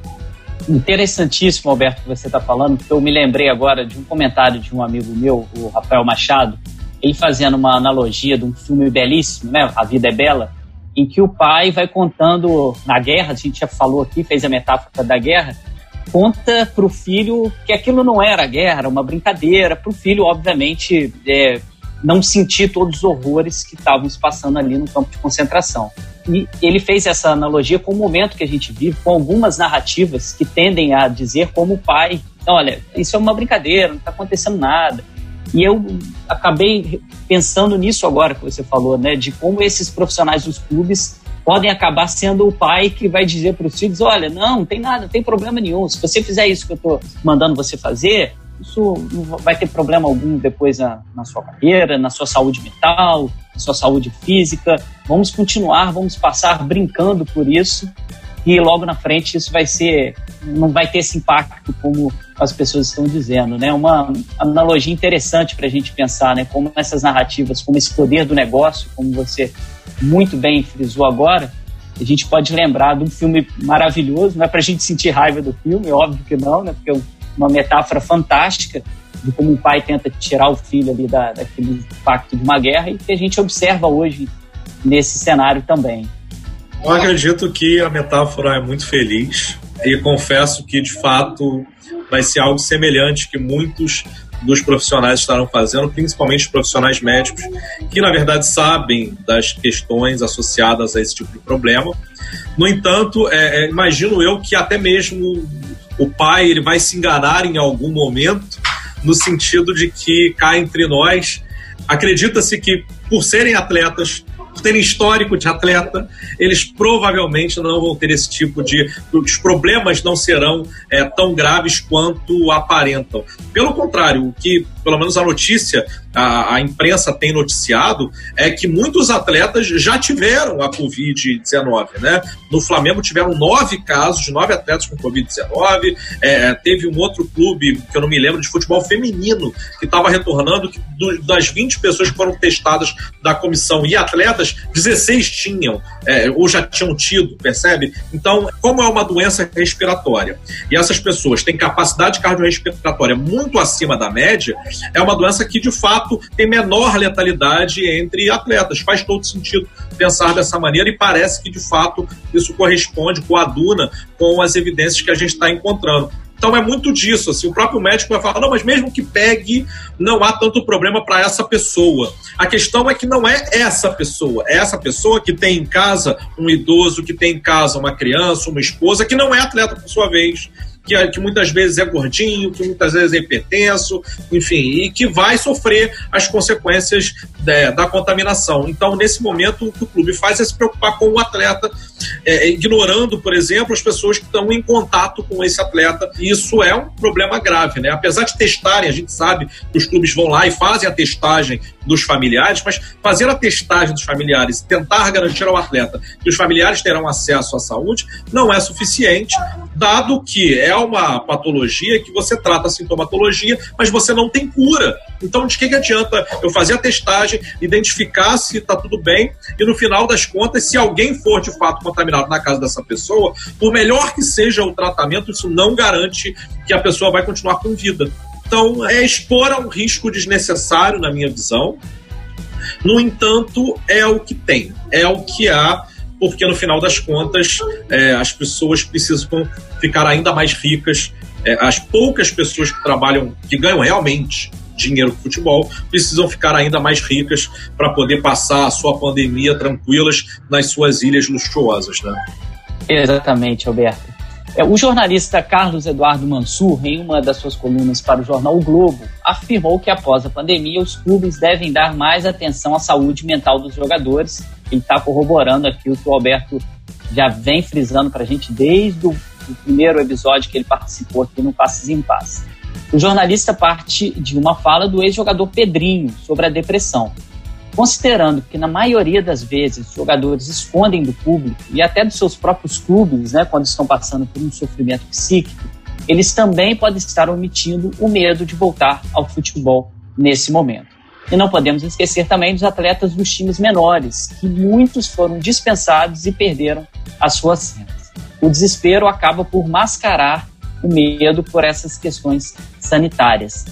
Interessantíssimo, Alberto, que você está falando, porque eu me lembrei agora de um comentário de um amigo meu, o Rafael Machado, ele fazendo uma analogia de um filme belíssimo, né? A Vida é Bela, em que o pai vai contando na guerra, a gente já falou aqui, fez a metáfora da guerra, conta para o filho que aquilo não era guerra, era uma brincadeira, para o filho, obviamente, é, não sentir todos os horrores que estavam se passando ali no campo de concentração. E ele fez essa analogia com o momento que a gente vive, com algumas narrativas que tendem a dizer como o pai, olha, isso é uma brincadeira, não está acontecendo nada. E eu acabei pensando nisso agora que você falou, né, de como esses profissionais dos clubes podem acabar sendo o pai que vai dizer para os filhos, olha, não, não tem nada, não tem problema nenhum. Se você fizer isso que eu estou mandando você fazer, isso não vai ter problema algum depois na, na sua carreira, na sua saúde mental, na sua saúde física. Vamos continuar, vamos passar brincando por isso e logo na frente isso vai ser, não vai ter esse impacto como as pessoas estão dizendo, né? Uma analogia interessante para a gente pensar, né? Como essas narrativas, como esse poder do negócio, como você muito bem frisou agora, a gente pode lembrar de um filme maravilhoso, não é para a gente sentir raiva do filme, óbvio que não, né? Porque é uma metáfora fantástica de como um pai tenta tirar o filho ali da, daquele impacto de uma guerra e que a gente observa hoje nesse cenário também. Eu acredito que a metáfora é muito feliz e confesso que, de fato, vai ser algo semelhante que muitos dos profissionais estarão fazendo, principalmente os profissionais médicos, que na verdade sabem das questões associadas a esse tipo de problema. No entanto, é, é, imagino eu que até mesmo o pai ele vai se enganar em algum momento, no sentido de que cá entre nós acredita-se que por serem atletas por terem histórico de atleta, eles provavelmente não vão ter esse tipo de. Os problemas não serão é, tão graves quanto aparentam. Pelo contrário, o que, pelo menos a notícia a, a imprensa tem noticiado é que muitos atletas já tiveram a Covid-19, né? No Flamengo tiveram nove casos de nove atletas com Covid-19. É, teve um outro clube, que eu não me lembro, de futebol feminino, que estava retornando, que do, das 20 pessoas que foram testadas da comissão e atletas, 16 tinham, é, ou já tinham tido, percebe? Então, como é uma doença respiratória e essas pessoas têm capacidade cardiorrespiratória muito acima da média, é uma doença que de fato tem menor letalidade entre atletas. Faz todo sentido pensar dessa maneira e parece que de fato isso corresponde, coaduna com as evidências que a gente está encontrando. Então é muito disso, assim, o próprio médico vai falar, não, mas mesmo que pegue, não há tanto problema para essa pessoa. A questão é que não é essa pessoa, é essa pessoa que tem em casa um idoso, que tem em casa uma criança, uma esposa, que não é atleta por sua vez, que, que muitas vezes é gordinho, que muitas vezes é hipertenso, enfim, e que vai sofrer as consequências da, da contaminação. Então, nesse momento, o que o clube faz é se preocupar com o atleta, é, ignorando, por exemplo, as pessoas que estão em contato com esse atleta. E isso é um problema grave, né? Apesar de testarem, a gente sabe que os clubes vão lá e fazem a testagem dos familiares, mas fazer a testagem dos familiares, tentar garantir ao atleta que os familiares terão acesso à saúde, não é suficiente, dado que é uma patologia que você trata a sintomatologia, mas você não tem cura. Então, de que, que adianta eu fazer a testagem, identificar se está tudo bem e no final das contas, se alguém for de fato contaminado na casa dessa pessoa, por melhor que seja o tratamento, isso não garante que a pessoa vai continuar com vida. Então, é expor a um risco desnecessário, na minha visão. No entanto, é o que tem, é o que há, porque no final das contas, é, as pessoas precisam ficar ainda mais ricas. É, as poucas pessoas que trabalham, que ganham realmente dinheiro com futebol, precisam ficar ainda mais ricas para poder passar a sua pandemia tranquilas nas suas ilhas luxuosas. Né? Exatamente, Alberto. É, o jornalista Carlos Eduardo Mansur, em uma das suas colunas para o jornal o Globo, afirmou que após a pandemia os clubes devem dar mais atenção à saúde mental dos jogadores. Ele está corroborando aqui o que o Alberto já vem frisando para a gente desde o primeiro episódio que ele participou aqui no Passes em Paz. O jornalista parte de uma fala do ex-jogador Pedrinho sobre a depressão. Considerando que na maioria das vezes os jogadores escondem do público e até dos seus próprios clubes, né, quando estão passando por um sofrimento psíquico, eles também podem estar omitindo o medo de voltar ao futebol nesse momento. E não podemos esquecer também dos atletas dos times menores, que muitos foram dispensados e perderam as suas cenas. O desespero acaba por mascarar o medo por essas questões sanitárias.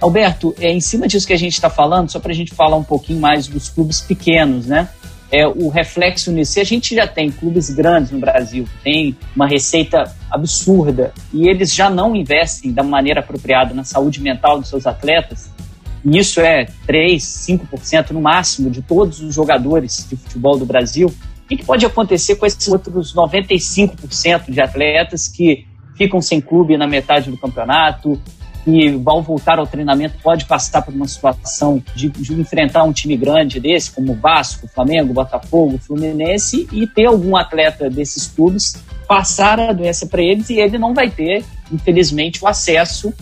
Alberto, é em cima disso que a gente está falando, só para a gente falar um pouquinho mais dos clubes pequenos, né? É, o reflexo nisso. Se a gente já tem clubes grandes no Brasil, tem uma receita absurda e eles já não investem da maneira apropriada na saúde mental dos seus atletas, e isso é 3, 5% no máximo de todos os jogadores de futebol do Brasil, o que pode acontecer com esses outros 95% de atletas que ficam sem clube na metade do campeonato, que vão voltar ao treinamento pode passar por uma situação de, de, enfrentar um time grande desse, como Vasco, Flamengo, Botafogo, Fluminense, e ter algum atleta desses clubes passar a doença para eles e ele não vai ter, infelizmente, o acesso,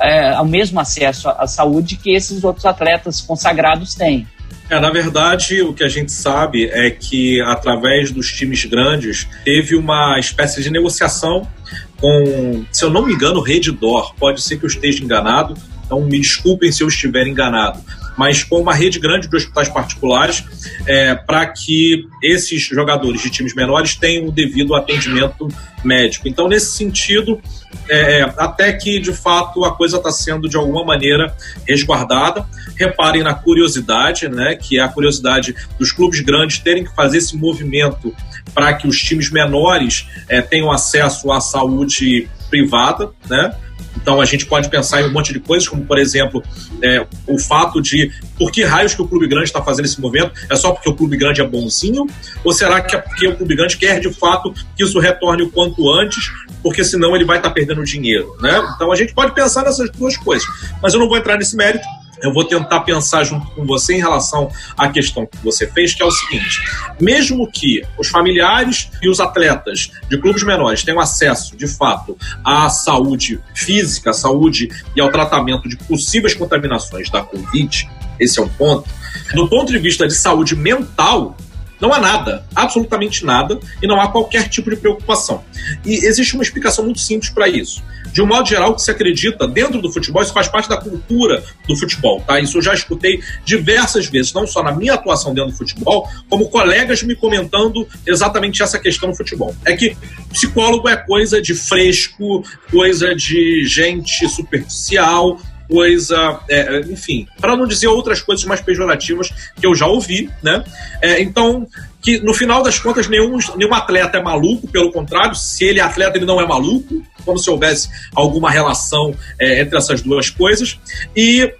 é, ao mesmo acesso à saúde que esses outros atletas consagrados têm. É, na verdade, o que a gente sabe é que, através dos times grandes, teve uma espécie de negociação com, se eu não me engano, Redditor. Pode ser que eu esteja enganado, então me desculpem se eu estiver enganado. Mas com uma rede grande de hospitais particulares é, para que esses jogadores de times menores tenham o devido atendimento médico. Então, nesse sentido, é, até que de fato a coisa está sendo de alguma maneira resguardada. Reparem na curiosidade, né, que é a curiosidade dos clubes grandes terem que fazer esse movimento para que os times menores é, tenham acesso à saúde privada, né? Então a gente pode pensar em um monte de coisas, como por exemplo é, o fato de por que raios que o clube grande está fazendo esse movimento? É só porque o clube grande é bonzinho? Ou será que é porque o clube grande quer de fato que isso retorne o quanto antes, porque senão ele vai estar tá perdendo dinheiro, né? Então a gente pode pensar nessas duas coisas, mas eu não vou entrar nesse mérito eu vou tentar pensar junto com você em relação à questão que você fez, que é o seguinte: mesmo que os familiares e os atletas de clubes menores tenham acesso, de fato, à saúde física, à saúde e ao tratamento de possíveis contaminações da Covid, esse é um ponto. Do ponto de vista de saúde mental, não há nada, absolutamente nada, e não há qualquer tipo de preocupação. E existe uma explicação muito simples para isso. De um modo geral, que se acredita dentro do futebol, isso faz parte da cultura do futebol, tá? Isso eu já escutei diversas vezes, não só na minha atuação dentro do futebol, como colegas me comentando exatamente essa questão no futebol. É que psicólogo é coisa de fresco, coisa de gente superficial, coisa, é, enfim, para não dizer outras coisas mais pejorativas que eu já ouvi, né? É, então, que no final das contas nenhum, nenhum atleta é maluco, pelo contrário, se ele é atleta, ele não é maluco, como se houvesse alguma relação é, entre essas duas coisas, e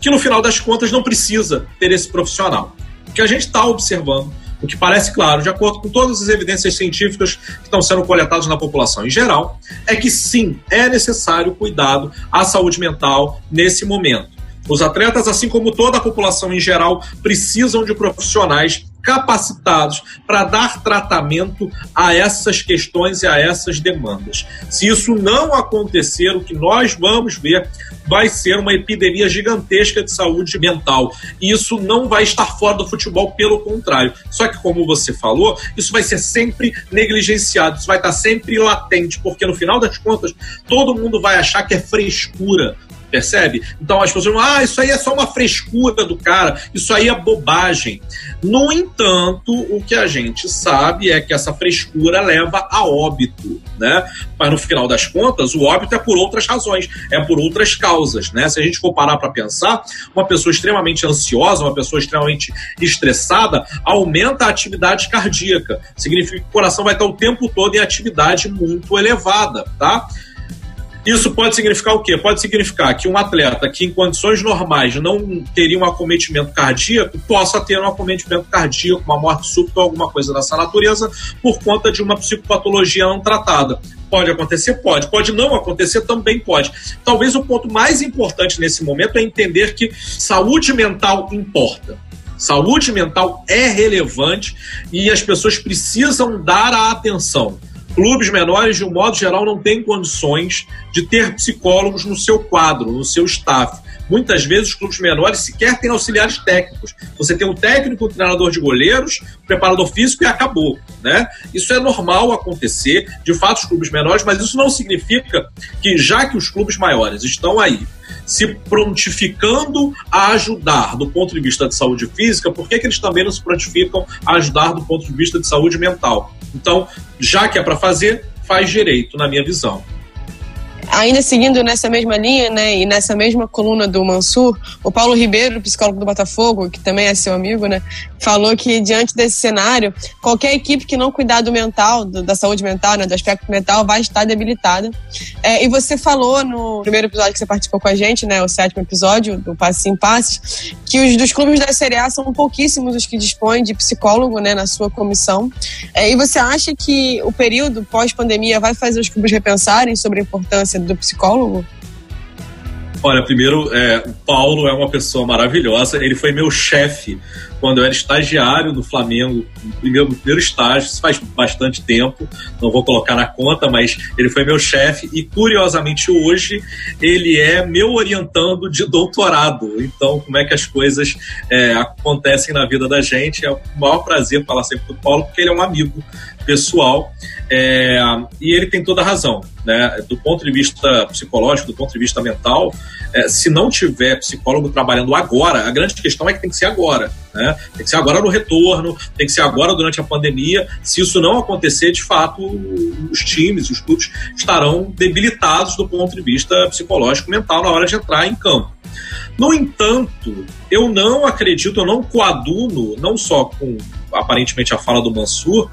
que no final das contas não precisa ter esse profissional. O que a gente está observando o que parece claro, de acordo com todas as evidências científicas que estão sendo coletadas na população em geral, é que sim, é necessário cuidado à saúde mental nesse momento. Os atletas, assim como toda a população em geral, precisam de profissionais capacitados para dar tratamento a essas questões e a essas demandas. Se isso não acontecer, o que nós vamos ver vai ser uma epidemia gigantesca de saúde mental. E isso não vai estar fora do futebol, pelo contrário. Só que, como você falou, isso vai ser sempre negligenciado, isso vai estar sempre latente, porque no final das contas, todo mundo vai achar que é frescura percebe? Então as pessoas falam, ah, isso aí é só uma frescura do cara, isso aí é bobagem. No entanto, o que a gente sabe é que essa frescura leva a óbito, né? Mas no final das contas, o óbito é por outras razões, é por outras causas, né? Se a gente for parar para pensar, uma pessoa extremamente ansiosa, uma pessoa extremamente estressada, aumenta a atividade cardíaca. Significa que o coração vai estar o tempo todo em atividade muito elevada, tá? Isso pode significar o quê? Pode significar que um atleta que em condições normais não teria um acometimento cardíaco possa ter um acometimento cardíaco, uma morte súbita ou alguma coisa dessa natureza por conta de uma psicopatologia não tratada. Pode acontecer? Pode. Pode não acontecer? Também pode. Talvez o ponto mais importante nesse momento é entender que saúde mental importa. Saúde mental é relevante e as pessoas precisam dar a atenção clubes menores, de um modo geral, não têm condições de ter psicólogos no seu quadro, no seu staff. Muitas vezes os clubes menores sequer têm auxiliares técnicos. Você tem um técnico, um treinador de goleiros, um preparador físico e acabou. Né? Isso é normal acontecer, de fato, os clubes menores, mas isso não significa que, já que os clubes maiores estão aí se prontificando a ajudar do ponto de vista de saúde física, por que, que eles também não se prontificam a ajudar do ponto de vista de saúde mental? Então, já que é para fazer, faz direito, na minha visão. Ainda seguindo nessa mesma linha, né, e nessa mesma coluna do Mansur, o Paulo Ribeiro, psicólogo do Botafogo, que também é seu amigo, né, falou que diante desse cenário, qualquer equipe que não cuidar do mental, do, da saúde mental, né, do aspecto mental, vai estar debilitada. É, e você falou no primeiro episódio que você participou com a gente, né, o sétimo episódio do Passe em Passes, que os dos clubes da Série A são pouquíssimos os que dispõem de psicólogo, né, na sua comissão. É, e você acha que o período pós-pandemia vai fazer os clubes repensarem sobre a importância do psicólogo? Olha, primeiro, é, o Paulo é uma pessoa maravilhosa. Ele foi meu chefe quando eu era estagiário no Flamengo, no meu primeiro estágio, isso faz bastante tempo, não vou colocar na conta, mas ele foi meu chefe e, curiosamente, hoje ele é meu orientando de doutorado. Então, como é que as coisas é, acontecem na vida da gente? É o maior prazer falar sempre com o Paulo, porque ele é um amigo pessoal é, e ele tem toda a razão. Né? Do ponto de vista psicológico, do ponto de vista mental, é, se não tiver psicólogo trabalhando agora, a grande questão é que tem que ser agora. Né? Tem que ser agora no retorno, tem que ser agora durante a pandemia. Se isso não acontecer, de fato, os times, os clubes estarão debilitados do ponto de vista psicológico mental na hora de entrar em campo. No entanto, eu não acredito, eu não coaduno, não só com aparentemente a fala do Mansur,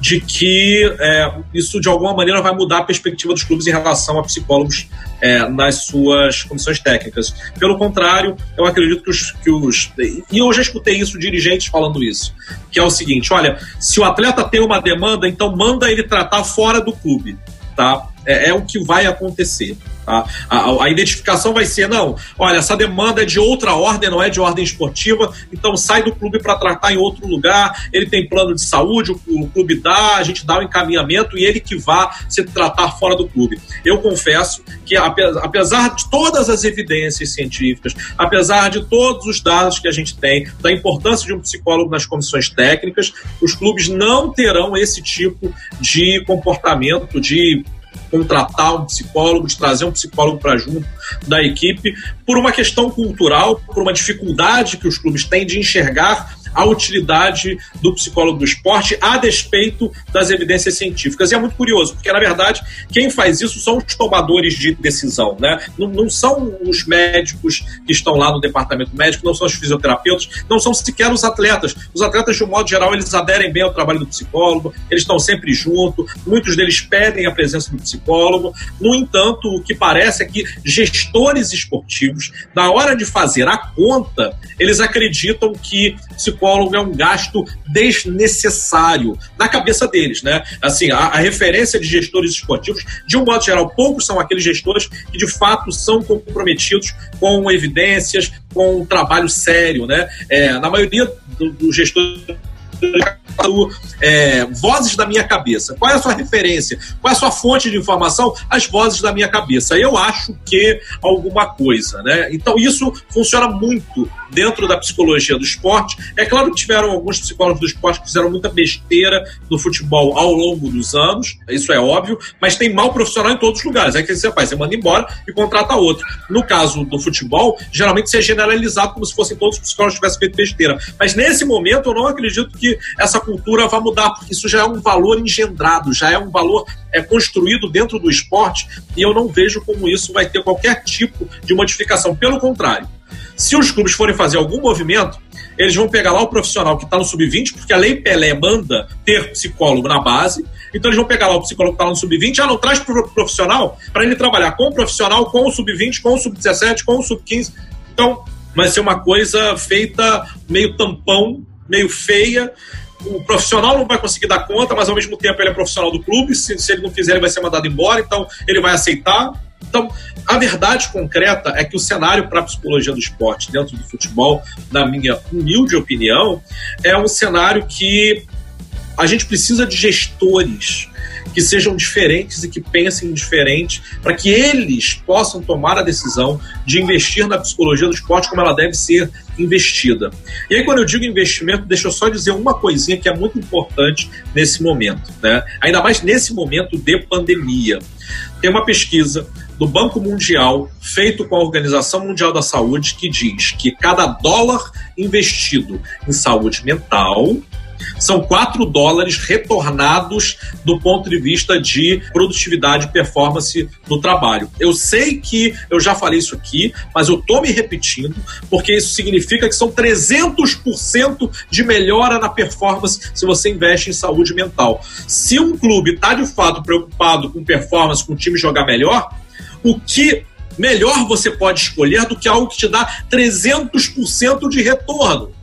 de que é, isso de alguma maneira vai mudar a perspectiva dos clubes em relação a psicólogos é, nas suas comissões técnicas. Pelo contrário, eu acredito que os, que os. E eu já escutei isso, dirigentes falando isso, que é o seguinte: olha, se o atleta tem uma demanda, então manda ele tratar fora do clube. Tá? É, é o que vai acontecer. A, a, a, identificação vai ser: não, olha, essa demanda é de outra ordem, não é de ordem esportiva, então sai do clube para tratar em outro lugar. Ele tem plano de saúde, o, o, clube dá, a gente dá o encaminhamento e ele que vá se tratar fora do clube. Eu confesso que, apesar de todas as evidências científicas, apesar de todos os dados que a gente tem, da importância de um psicólogo nas comissões técnicas, os clubes não terão esse tipo de comportamento, de contratar um psicólogo, de trazer um psicólogo para junto da equipe, por uma questão cultural, por uma dificuldade que os clubes têm de enxergar a utilidade do psicólogo do esporte a despeito das evidências científicas. E é muito curioso, porque na verdade quem faz isso são os tomadores de decisão, né? Não, não são os médicos que estão lá no departamento médico, não são os fisioterapeutas, não são sequer os atletas. Os atletas, de um modo geral, eles aderem bem ao trabalho do psicólogo, eles estão sempre junto, muitos deles pedem a presença do psicólogo. No entanto, o que parece é que gestores esportivos, na hora de fazer a conta, eles acreditam que psicólogos psicólogo é um gasto desnecessário na cabeça deles, né? Assim, a, a, referência de gestores esportivos, de um modo geral, poucos são aqueles gestores que de fato são comprometidos com evidências, com um trabalho sério, né? É, na maioria dos do gestores é, vozes da minha cabeça. Qual é a sua referência? Qual é a sua fonte de informação? As vozes da minha cabeça. Eu acho que alguma coisa, né? Então isso funciona muito dentro da psicologia do esporte. É claro que tiveram alguns psicólogos do esporte que fizeram muita besteira no futebol ao longo dos anos, isso é óbvio, mas tem mal profissional em todos os lugares. É que você faz, você manda embora e contrata outro. No caso do futebol, geralmente você é generalizado como se fossem todos os psicólogos que tivessem feito besteira. Mas nesse momento eu não acredito que essa cultura vá mudar, porque isso já é um valor engendrado, já é um valor é, construído dentro do esporte, e eu não vejo como isso vai ter qualquer tipo de modificação. Pelo contrário, se os clubes forem fazer algum movimento, eles vão pegar lá o profissional que está no sub-20, porque a Lei Pelé manda ter psicólogo na base. Então eles vão pegar lá o psicólogo que está no sub-20, ah, não traz pro profissional para ele trabalhar com o profissional, com o sub-20, com o sub-17, com o sub-15. Então vai ser uma coisa feita meio tampão, meio feia. O profissional não vai conseguir dar conta, mas ao mesmo tempo ele é profissional do clube. Se, se ele não fizer, ele vai ser mandado embora, então ele vai aceitar. Então, a verdade concreta é que o cenário para a psicologia do esporte dentro do futebol, na minha humilde opinião, é um cenário que a gente precisa de gestores que sejam diferentes e que pensem diferente, para que eles possam tomar a decisão de investir na psicologia do esporte como ela deve ser investida. E aí, quando eu digo investimento, deixa eu só dizer uma coisinha que é muito importante nesse momento, né? ainda mais nesse momento de pandemia. Tem uma pesquisa do Banco Mundial, feito com a Organização Mundial da Saúde, que diz que cada dólar investido em saúde mental são 4 dólares retornados do ponto de vista de produtividade e performance no trabalho. Eu sei que eu já falei isso aqui, mas eu tô me repetindo, porque isso significa que são 300% de melhora na performance se você investe em saúde mental. Se um clube está de fato preocupado com performance, com o time jogar melhor, o que melhor você pode escolher do que algo que te dá 300% de retorno.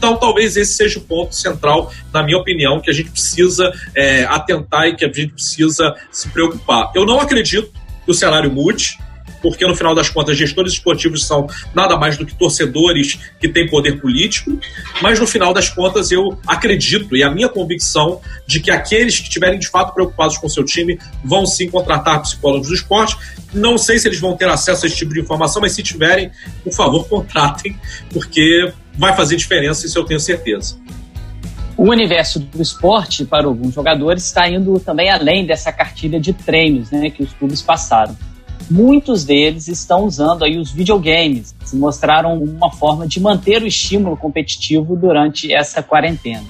Então, talvez esse seja o ponto central, na minha opinião, que a gente precisa é, atentar e que a gente precisa se preocupar. Eu não acredito que o cenário mude porque no final das contas gestores esportivos são nada mais do que torcedores que têm poder político, mas no final das contas eu acredito e a minha convicção de que aqueles que estiverem de fato preocupados com seu time vão sim contratar psicólogos do esporte. Não sei se eles vão ter acesso a esse tipo de informação, mas se tiverem, por favor, contratem, porque vai fazer diferença, isso eu tenho certeza. O universo do esporte, para alguns jogadores, está indo também além dessa cartilha de treinos né, que os clubes passaram muitos deles estão usando aí os videogames, mostraram uma forma de manter o estímulo competitivo durante essa quarentena.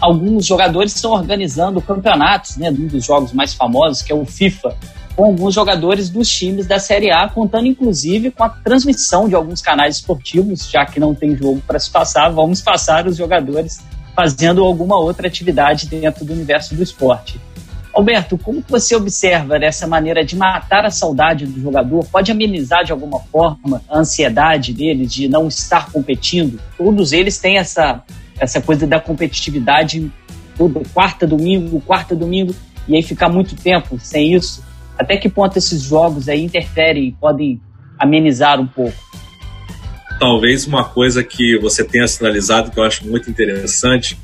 Alguns jogadores estão organizando campeonatos, né, um dos jogos mais famosos, que é o FIFA, com alguns jogadores dos times da Série A, contando inclusive com a transmissão de alguns canais esportivos, já que não tem jogo para se passar, vamos passar os jogadores fazendo alguma outra atividade dentro do universo do esporte. Alberto, como você observa dessa maneira de matar a saudade do jogador? Pode amenizar de alguma forma a ansiedade dele de não estar competindo? Todos eles têm essa, essa coisa da competitividade todo quarta, domingo, quarta, domingo, e aí ficar muito tempo sem isso. Até que ponto esses jogos aí interferem e podem amenizar um pouco? Talvez uma coisa que você tenha sinalizado que eu acho muito interessante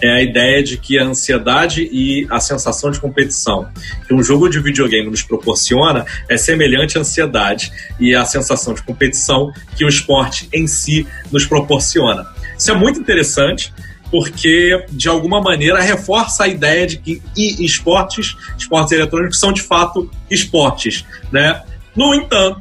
é a ideia de que a ansiedade e a sensação de competição que um jogo de videogame nos proporciona é semelhante à ansiedade e à sensação de competição que o esporte em si nos proporciona. Isso é muito interessante porque de alguma maneira reforça a ideia de que esportes, esportes eletrônicos são de fato esportes, né? No entanto,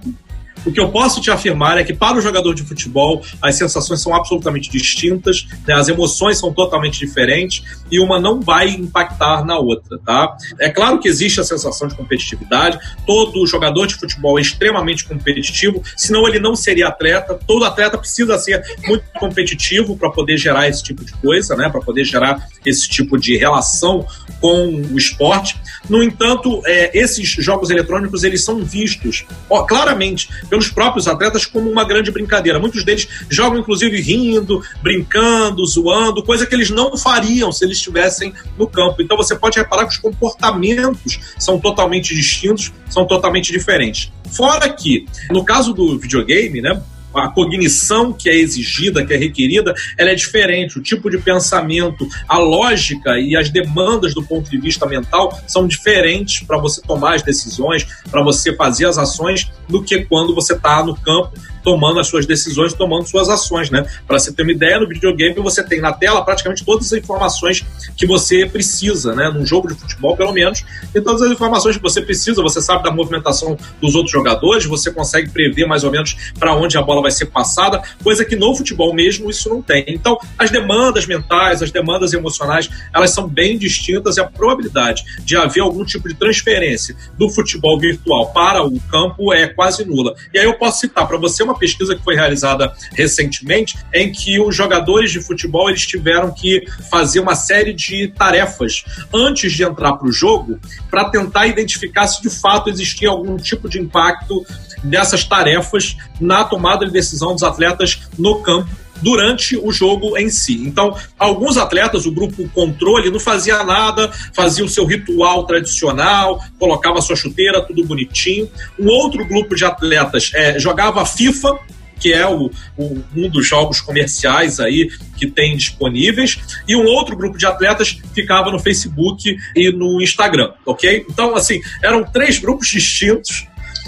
o que eu posso te afirmar é que para o jogador de futebol as sensações são absolutamente distintas, né? as emoções são totalmente diferentes e uma não vai impactar na outra, tá? É claro que existe a sensação de competitividade, todo jogador de futebol é extremamente competitivo, senão ele não seria atleta. Todo atleta precisa ser muito competitivo para poder gerar esse tipo de coisa, né? Para poder gerar esse tipo de relação com o esporte. No entanto, é, esses jogos eletrônicos eles são vistos ó, claramente pelos próprios atletas como uma grande brincadeira. Muitos deles jogam, inclusive, rindo, brincando, zoando, coisa que eles não fariam se eles estivessem no campo. Então você pode reparar que os comportamentos são totalmente distintos, são totalmente diferentes. Fora que, no caso do videogame, né, a cognição que é exigida, que é requerida, ela é diferente. O tipo de pensamento, a lógica e as demandas do ponto de vista mental são diferentes para você tomar as decisões, para você fazer as ações, do que quando você está no campo tomando as suas decisões, tomando suas ações, né? Para você ter uma ideia, no videogame você tem na tela praticamente todas as informações que você precisa, né? Num jogo de futebol, pelo menos, tem todas as informações que você precisa. Você sabe da movimentação dos outros jogadores, você consegue prever mais ou menos para onde a bola vai ser passada, coisa que no futebol mesmo isso não tem. Então, as demandas mentais, as demandas emocionais, elas são bem distintas e a probabilidade de haver algum tipo de transferência do futebol virtual para o campo é quase nula. E aí eu posso citar para você uma uma pesquisa que foi realizada recentemente em que os jogadores de futebol eles tiveram que fazer uma série de tarefas antes de entrar para o jogo para tentar identificar se de fato existia algum tipo de impacto dessas tarefas na tomada de decisão dos atletas no campo durante o jogo em si. Então, alguns atletas, o grupo controle, não fazia nada, fazia o seu ritual tradicional, colocava sua chuteira, tudo bonitinho. Um outro grupo de atletas é, jogava FIFA, que é o, o, um dos jogos comerciais aí que tem disponíveis, e um outro grupo de atletas ficava no Facebook e no Instagram, ok? Então, assim, eram três grupos distintos,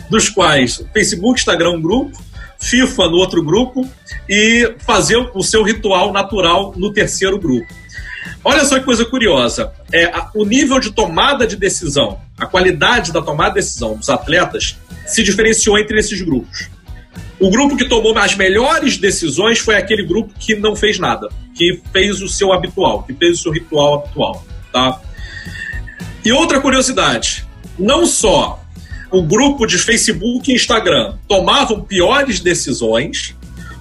dos quais Facebook, Instagram, um grupo, FIFA no outro grupo e fazer o seu ritual natural no terceiro grupo. Olha só que coisa curiosa. É, o nível de tomada de decisão, a qualidade da tomada de decisão dos atletas se diferenciou entre esses grupos. O grupo que tomou as melhores decisões foi aquele grupo que não fez nada, que fez o seu habitual, que fez o seu ritual habitual, tá? E outra curiosidade, não só o grupo de Facebook e Instagram tomavam piores decisões,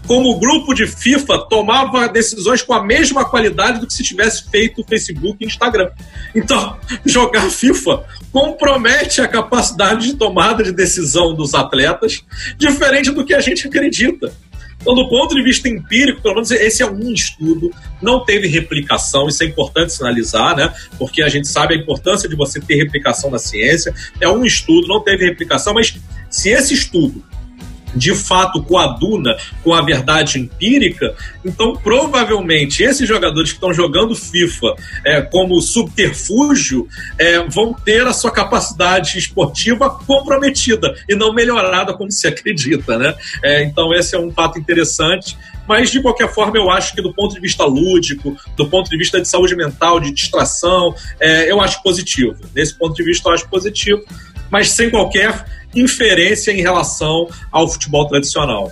como o grupo de FIFA tomava decisões com a mesma qualidade do que se tivesse feito Facebook e Instagram. Então, jogar FIFA compromete a capacidade de tomada de decisão dos atletas, diferente do que a gente acredita. Então, do ponto de vista empírico, pelo menos esse é um estudo, não teve replicação, isso é importante sinalizar, né? Porque a gente sabe a importância de você ter replicação na ciência. É um estudo, não teve replicação, mas se esse estudo de fato coaduna com a verdade empírica, então provavelmente esses jogadores que estão jogando FIFA é, como subterfúgio é, vão ter a sua capacidade esportiva comprometida e não melhorada como se acredita, né? É, então esse é um fato interessante. Mas, de qualquer forma, eu acho que do ponto de vista lúdico, do ponto de vista de saúde mental, de distração, é, eu acho positivo. Nesse ponto de vista, eu acho positivo, mas sem qualquer inferência em relação ao futebol tradicional.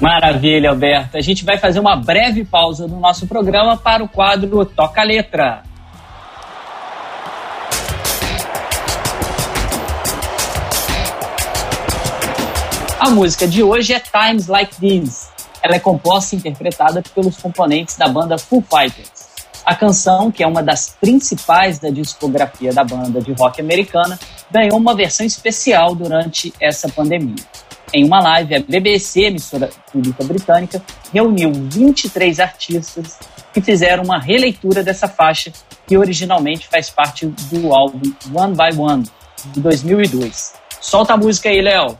Maravilha, Alberto. A gente vai fazer uma breve pausa no nosso programa para o quadro Toca Letra. A música de hoje é Times Like These. Ela é composta e interpretada pelos componentes da banda Foo Fighters. A canção, que é uma das principais da discografia da banda de rock americana, ganhou uma versão especial durante essa pandemia. Em uma live, a BBC, emissora pública britânica, reuniu 23 artistas que fizeram uma releitura dessa faixa, que originalmente faz parte do álbum One by One, de 2002. Solta a música aí, Léo.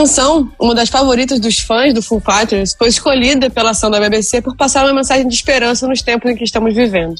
Canção, uma das favoritas dos fãs do Foo Fighters, foi escolhida pela ação da BBC por passar uma mensagem de esperança nos tempos em que estamos vivendo.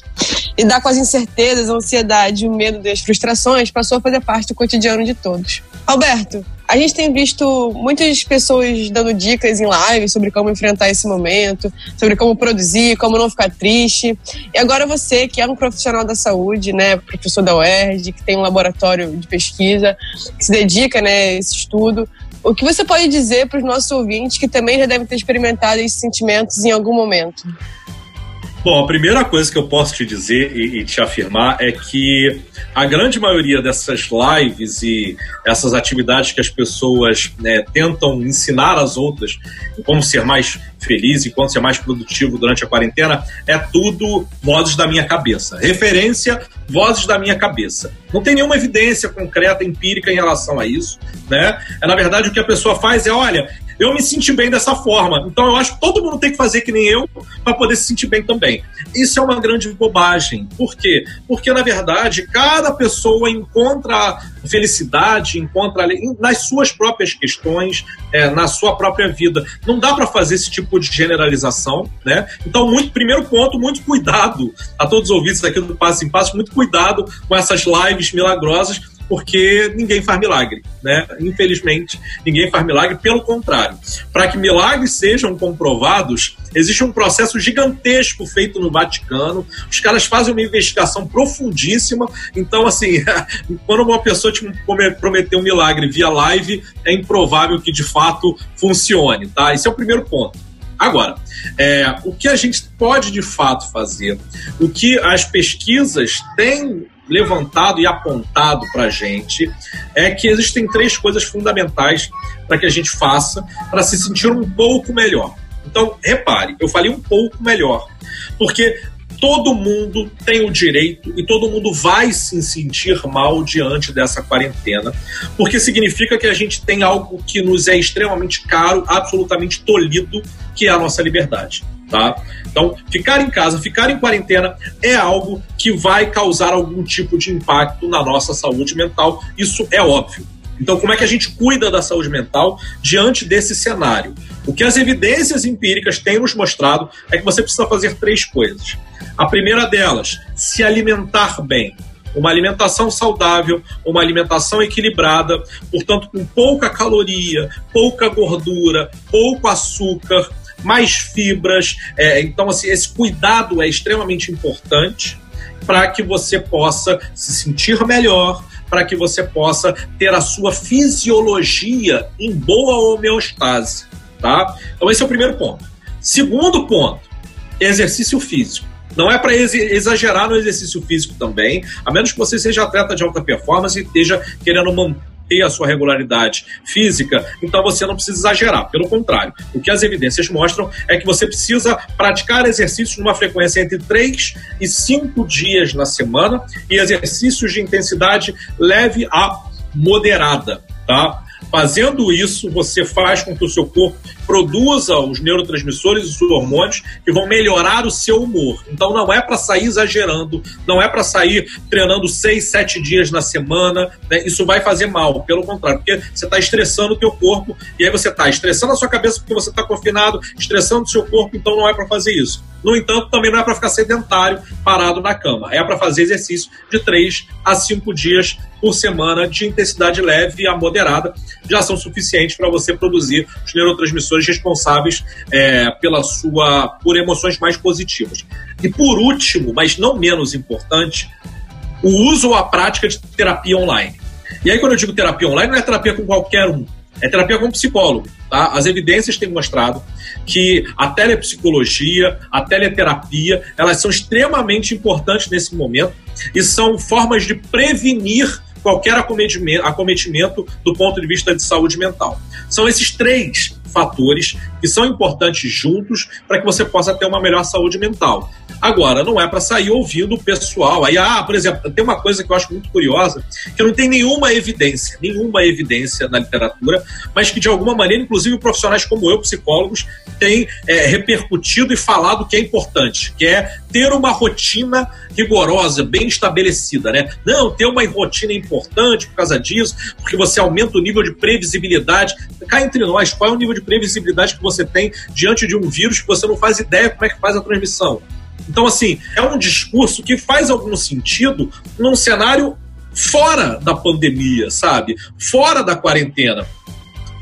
E dar com as incertezas, a ansiedade, o medo das frustrações passou a fazer parte do cotidiano de todos. Alberto, a gente tem visto muitas pessoas dando dicas em live sobre como enfrentar esse momento, sobre como produzir, como não ficar triste. E agora você, que é um profissional da saúde, né, professor da UERJ, que tem um laboratório de pesquisa, que se dedica né, a esse estudo, o que você pode dizer para os nossos ouvintes que também já devem ter experimentado esses sentimentos em algum momento? Bom, a primeira coisa que eu posso te dizer e, e, te afirmar é que a grande maioria dessas lives e essas atividades que as pessoas né, tentam ensinar às outras como ser mais feliz e como ser mais produtivo durante a quarentena é tudo vozes da minha cabeça. Referência, vozes da minha cabeça. Não tem nenhuma evidência concreta, empírica em relação a isso. Né? É, na verdade, o que a pessoa faz é: olha, eu me senti bem dessa forma. Então eu acho que todo mundo tem que fazer que nem eu para poder se sentir bem também. Isso é uma grande bobagem. Por quê? Porque, na verdade, cada pessoa encontra felicidade, encontra nas suas próprias questões, é, na sua própria vida. Não dá para fazer esse tipo de generalização, né? Então, muito, primeiro ponto, muito cuidado a todos os ouvintes aqui do Passo em Passo, muito cuidado com essas lives milagrosas, porque ninguém faz milagre, né? Infelizmente, ninguém faz milagre, pelo contrário. Para que milagres sejam comprovados, existe um processo gigantesco feito no Vaticano. Os caras fazem uma investigação profundíssima. Então, assim, quando uma pessoa te prometer um milagre via live, é improvável que de fato funcione, tá? Esse é o primeiro ponto. Agora, é, o que a gente pode de fato fazer, o que as pesquisas têm levantado e apontado para a gente é que existem três coisas fundamentais para que a gente faça para se sentir um pouco melhor. Então, repare, eu falei um pouco melhor, porque todo mundo tem o direito e todo mundo vai se sentir mal diante dessa quarentena, porque significa que a gente tem algo que nos é extremamente caro, absolutamente tolhido, que é a nossa liberdade. Tá? Então, ficar em casa, ficar em quarentena é algo que vai causar algum tipo de impacto na nossa saúde mental, isso é óbvio. Então, como é que a gente cuida da saúde mental diante desse cenário? O que as evidências empíricas têm nos mostrado é que você precisa fazer três coisas. A primeira delas, se alimentar bem. Uma alimentação saudável, uma alimentação equilibrada, portanto, com pouca caloria, pouca gordura, pouco açúcar, mais fibras. É, então, assim, esse cuidado é extremamente importante para que você possa se sentir melhor, para que você possa ter a sua fisiologia em boa homeostase, tá? Então esse é o primeiro ponto. Segundo ponto, exercício físico. Não é para exagerar no exercício físico também, a menos que você seja atleta de alta performance e esteja querendo a sua regularidade física, então você não precisa exagerar. Pelo contrário, o que as evidências mostram é que você precisa praticar exercícios numa frequência entre 3 e 5 dias na semana e exercícios de intensidade leve a moderada, tá? Fazendo isso, você faz com que o seu corpo produza os neurotransmissores e os hormônios que vão melhorar o seu humor. Então não é para sair exagerando, não é para sair treinando seis, sete dias na semana. Né? Isso vai fazer mal, pelo contrário, porque você está estressando o teu corpo e aí você está estressando a sua cabeça porque você está confinado, estressando o seu corpo, então não é para fazer isso. No entanto, também não é para ficar sedentário, parado na cama. É para fazer exercício de três a cinco dias por semana de intensidade leve a moderada, já são suficientes para você produzir os neurotransmissores responsáveis é, pela sua por emoções mais positivas. E por último, mas não menos importante, o uso ou a prática de terapia online. E aí, quando eu digo terapia online, não é terapia com qualquer um, é terapia com psicólogo. Tá? As evidências têm mostrado que a telepsicologia, a teleterapia, elas são extremamente importantes nesse momento e são formas de prevenir qualquer acometimento, acometimento do ponto de vista de saúde mental. São esses três fatores que são importantes juntos para que você possa ter uma melhor saúde mental. Agora, não é para sair ouvindo o pessoal. Aí, ah, por exemplo, tem uma coisa que eu acho muito curiosa, que não tem nenhuma evidência, nenhuma evidência na literatura, mas que de alguma maneira, inclusive profissionais como eu, psicólogos, têm é, repercutido e falado que é importante, que é ter uma rotina rigorosa, bem estabelecida, né? Não, ter uma rotina importante por causa disso, porque você aumenta o nível de previsibilidade. Cá entre nós, qual é o nível de previsibilidade que você tem diante de um vírus que você não faz ideia como é que faz a transmissão? Então, assim, é um discurso que faz algum sentido num cenário fora da pandemia, sabe? Fora da quarentena.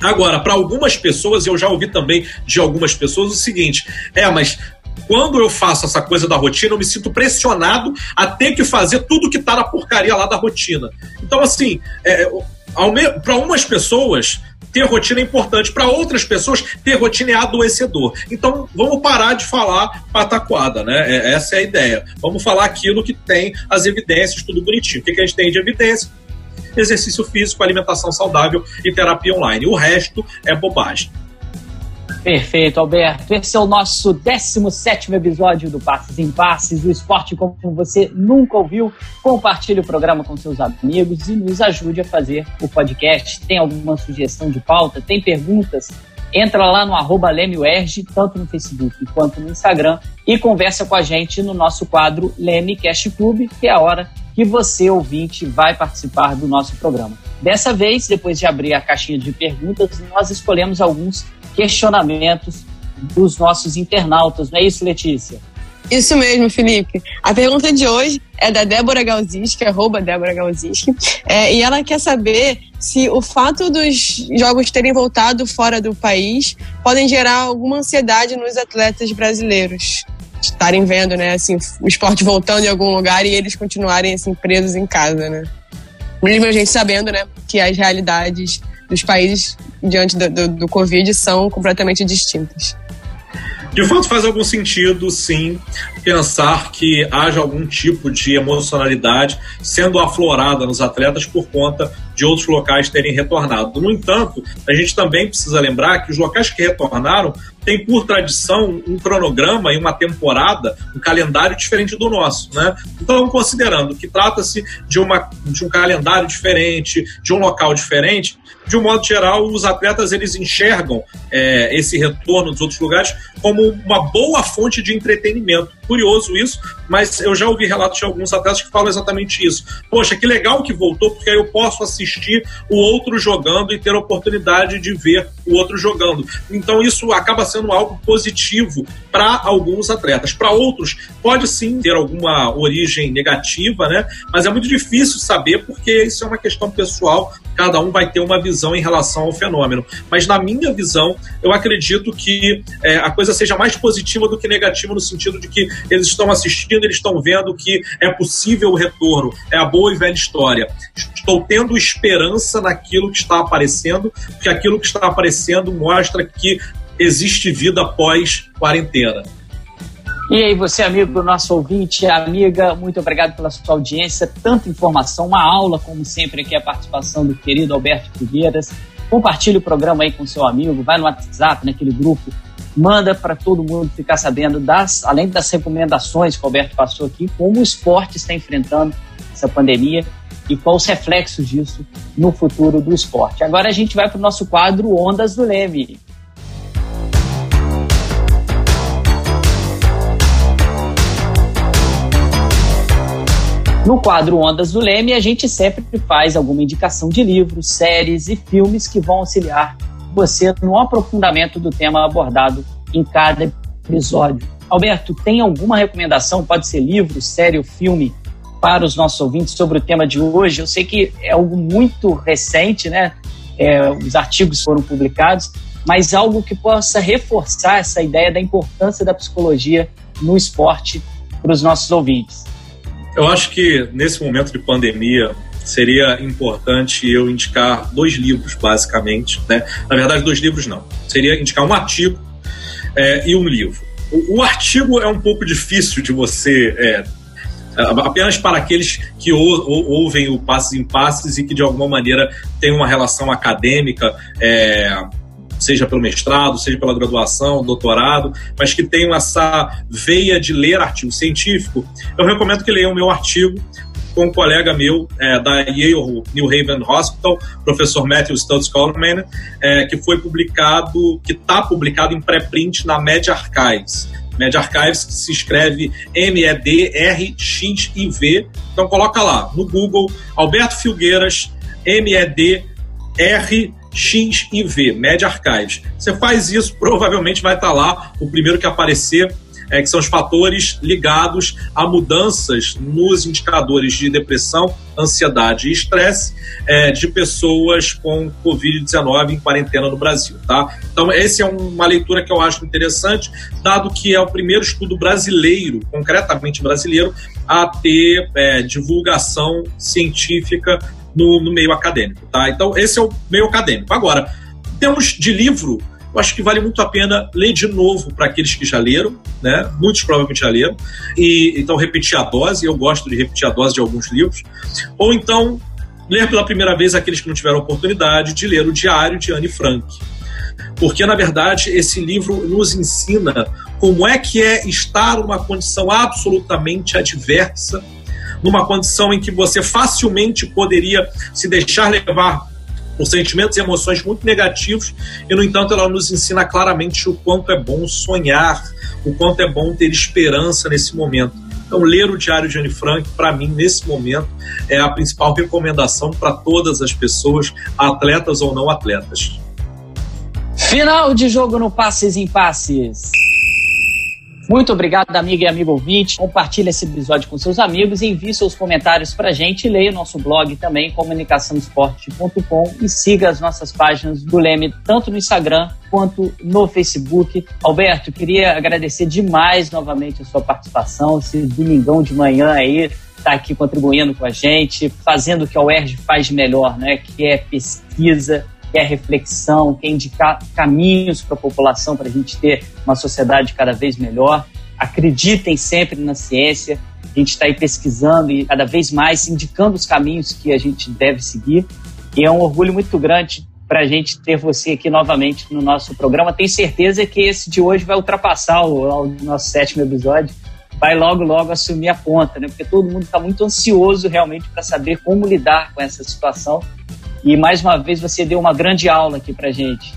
Agora, para algumas pessoas, eu já ouvi também de algumas pessoas o seguinte: é, mas quando eu faço essa coisa da rotina, eu me sinto pressionado a ter que fazer tudo que tá na porcaria lá da rotina. Então, assim, é, para umas pessoas, ter rotina é importante. Para outras pessoas, ter rotina é adoecedor. Então, vamos parar de falar pataquada, né? É, essa é a ideia. Vamos falar aquilo que tem as evidências, tudo bonitinho. O que, que a gente tem de evidência? Exercício físico, alimentação saudável e terapia online. O resto é bobagem. Perfeito, Alberto. Esse é o nosso 17 episódio do Passes em Passes, o esporte como você nunca ouviu. Compartilhe o programa com seus amigos e nos ajude a fazer o podcast. Tem alguma sugestão de pauta? Tem perguntas? Entra lá no arroba tanto no Facebook quanto no Instagram, e conversa com a gente no nosso quadro Leme Cast Club, que é a hora que você, ouvinte, vai participar do nosso programa. Dessa vez, depois de abrir a caixinha de perguntas, nós escolhemos alguns questionamentos dos nossos internautas, não é isso, Letícia? Isso mesmo, Felipe. A pergunta de hoje é da Débora Galzinski, arroba Débora Galzinski, é, e ela quer saber se o fato dos jogos terem voltado fora do país podem gerar alguma ansiedade nos atletas brasileiros. Estarem vendo, né, assim, o esporte voltando em algum lugar e eles continuarem, assim, presos em casa, né? Mesmo a gente sabendo, né, que as realidades dos países diante do, do, do Covid são completamente distintas. De fato, faz algum sentido, sim, pensar que haja algum tipo de emocionalidade sendo aflorada nos atletas por conta de outros locais terem retornado. No entanto, a gente também precisa lembrar que os locais que retornaram têm, por tradição, um cronograma e uma temporada, um calendário diferente do nosso. Né? Então, considerando que trata-se de, de um calendário diferente, de um local diferente, de um modo geral, os atletas eles enxergam é, esse retorno dos outros lugares como uma boa fonte de entretenimento. Curioso isso, mas eu já ouvi relatos de alguns atletas que falam exatamente isso. Poxa, que legal que voltou, porque aí eu posso assistir o outro jogando e ter a oportunidade de ver o outro jogando. Então isso acaba sendo algo positivo para alguns atletas. Para outros, pode sim ter alguma origem negativa, né? Mas é muito difícil saber porque isso é uma questão pessoal cada um vai ter uma visão em relação ao fenômeno. Mas na minha visão, eu acredito que é, a coisa seja mais positiva do que negativa, no sentido de que eles estão assistindo, eles estão vendo que é possível o retorno, é a boa e velha história. Estou tendo esperança naquilo que está aparecendo, porque aquilo que está aparecendo mostra que existe vida após quarentena. E aí, você, amigo, nosso ouvinte, amiga, muito obrigado pela sua audiência, tanta informação, uma aula, como sempre, aqui a participação do querido Alberto Figueiras. Compartilhe o programa aí com seu amigo, vai no WhatsApp, naquele grupo, manda para todo mundo ficar sabendo, das, além das recomendações que o Alberto passou aqui, como o esporte está enfrentando essa pandemia e quais os reflexos disso no futuro do esporte. Agora a gente vai para o nosso quadro Ondas do Leme. No quadro Ondas do Leme, a gente sempre faz alguma indicação de livros, séries e filmes que vão auxiliar você no aprofundamento do tema abordado em cada episódio. Alberto, tem alguma recomendação? Pode ser livro, série ou filme para os nossos ouvintes sobre o tema de hoje? Eu sei que é algo muito recente, né? É, os artigos foram publicados, mas algo que possa reforçar essa ideia da importância da psicologia no esporte para os nossos ouvintes. Eu acho que nesse momento de pandemia seria importante eu indicar dois livros, basicamente. Né? Na verdade, dois livros não. Seria indicar um artigo é, e um livro. O, o, artigo é um pouco difícil de você. É, apenas para aqueles que ou, ou, ouvem o Passes em Passes e que de alguma maneira têm uma relação acadêmica é, seja pelo mestrado, seja pela graduação, doutorado, mas que tenham essa veia de ler artigo científico, eu recomendo que leiam o meu artigo com um colega meu é, da Yale New Haven Hospital, professor Matthew Stutz Coleman, é, que foi publicado, que está publicado em pré-print na Med Archives. Med Archives que se escreve M-E-D-R-X-I-V. Então coloca lá no Google Alberto Filgueiras M-E-D-R X e V, Med Archives. Você faz isso, provavelmente vai estar lá o primeiro que aparecer, é, que são os fatores ligados a mudanças nos indicadores de depressão, ansiedade e estresse é, de pessoas com Covid-19 em quarentena no Brasil. Tá? Então, essa é uma leitura que eu acho interessante, dado que é o primeiro estudo brasileiro, concretamente brasileiro, a ter é, divulgação científica no, no meio acadêmico, tá? Então, esse é o meio acadêmico. Agora, temos de livro, eu acho que vale muito a pena ler de novo para aqueles que já leram, né? Muitos provavelmente já leram. E então repetir a dose, eu gosto de repetir a dose de alguns livros. Ou então ler pela primeira vez aqueles que não tiveram oportunidade de ler o Diário de Anne Frank. Porque, na verdade, esse livro nos ensina como é que é estar numa condição absolutamente adversa numa condição em que você facilmente poderia se deixar levar por sentimentos e emoções muito negativos, e no entanto ela nos ensina claramente o quanto é bom sonhar, o quanto é bom ter esperança nesse momento. Então, ler o Diário de Anne Frank, para mim, nesse momento, é a principal recomendação para todas as pessoas, atletas ou não atletas. Final de jogo no Passes em Passes. Muito obrigado, amiga e amigo ouvinte. Compartilhe esse episódio com seus amigos, envie seus comentários para a gente, leia o nosso blog também, comunicaçãoesporte.com e siga as nossas páginas do Leme, tanto no Instagram quanto no Facebook. Alberto, queria agradecer demais novamente a sua participação, esse domingão de manhã aí, tá aqui contribuindo com a gente, fazendo o que a UERJ faz melhor, né? Que é pesquisa quer reflexão, quer indicar caminhos para a população para a gente ter uma sociedade cada vez melhor. Acreditem sempre na ciência. A gente está aí pesquisando e cada vez mais indicando os caminhos que a gente deve seguir. E é um orgulho muito grande para a gente ter você aqui novamente no nosso programa. Tenho certeza que esse de hoje vai ultrapassar o, o nosso sétimo episódio. Vai logo, logo assumir a ponta, né? Porque todo mundo está muito ansioso realmente para saber como lidar com essa situação e mais uma vez você deu uma grande aula aqui para gente.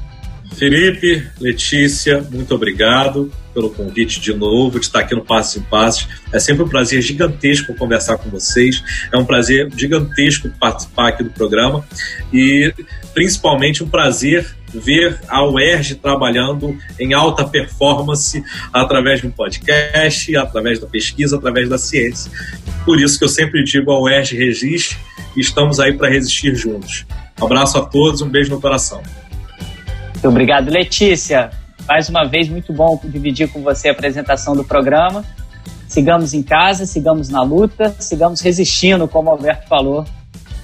Felipe, Letícia, muito obrigado pelo convite de novo, de estar aqui no Passo em Passos. É sempre um prazer gigantesco conversar com vocês. É um prazer gigantesco participar aqui do programa e principalmente um prazer ver a UERJ trabalhando em alta performance através de um podcast, através da pesquisa, através da ciência. Por isso que eu sempre digo a UERJ resiste e estamos aí para resistir juntos. Abraço a todos, um beijo no coração. Muito obrigado, Letícia. Mais uma vez, muito bom dividir com você a apresentação do programa. Sigamos em casa, sigamos na luta, sigamos resistindo, como o Alberto falou,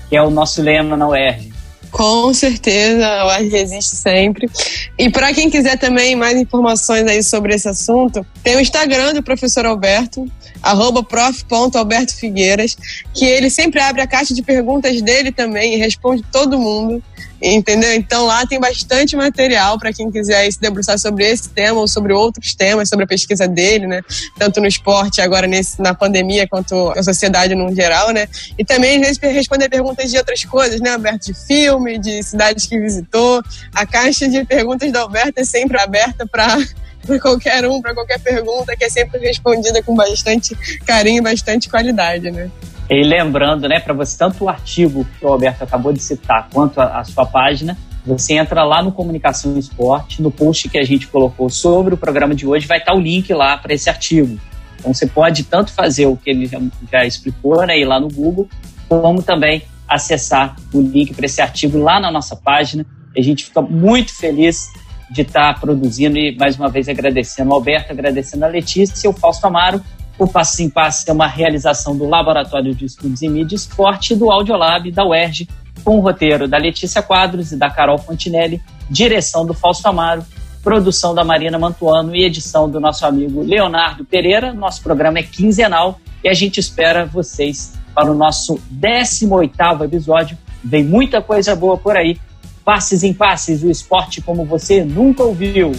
que é o nosso lema na UERJ. Com certeza, a UERJ resiste sempre. E para quem quiser também mais informações aí sobre esse assunto, tem o Instagram do professor Alberto, arroba prof.albertofigueiras, que ele sempre abre a caixa de perguntas dele também e responde todo mundo, entendeu? Então lá tem bastante material para quem quiser se debruçar sobre esse tema ou sobre outros temas, sobre a pesquisa dele, né? Tanto no esporte, agora nesse, na pandemia, quanto na sociedade no geral, né? E também, às vezes, responder perguntas de outras coisas, né, Alberto? De filme, de cidades que visitou. A caixa de perguntas da Alberto é sempre aberta para para qualquer um, para qualquer pergunta, que é sempre respondida com bastante carinho e bastante qualidade, né? E lembrando, né, para você, tanto o artigo que o Alberto acabou de citar, quanto a, a sua página, você entra lá no Comunicação e Esporte, no post que a gente colocou sobre o programa de hoje, vai estar o link lá para esse artigo. Então você pode tanto fazer o que ele já, já explicou, né, ir lá no Google, como também acessar o link para esse artigo lá na nossa página. A gente fica muito feliz de estar produzindo e mais uma vez agradecendo o Alberto, agradecendo a Letícia e o Fausto Amaro. O Passo em Passo é uma realização do Laboratório de Estudos em Mídia e Esporte e do Audiolab da UERJ, com o roteiro da Letícia Quadros e da Carol Fontinelli, direção do Fausto Amaro, produção da Marina Mantuano e edição do nosso amigo Leonardo Pereira. Nosso programa é quinzenal e a gente espera vocês para o nosso 18º episódio. Vem muita coisa boa por aí. Passes em passes, o esporte como você nunca ouviu.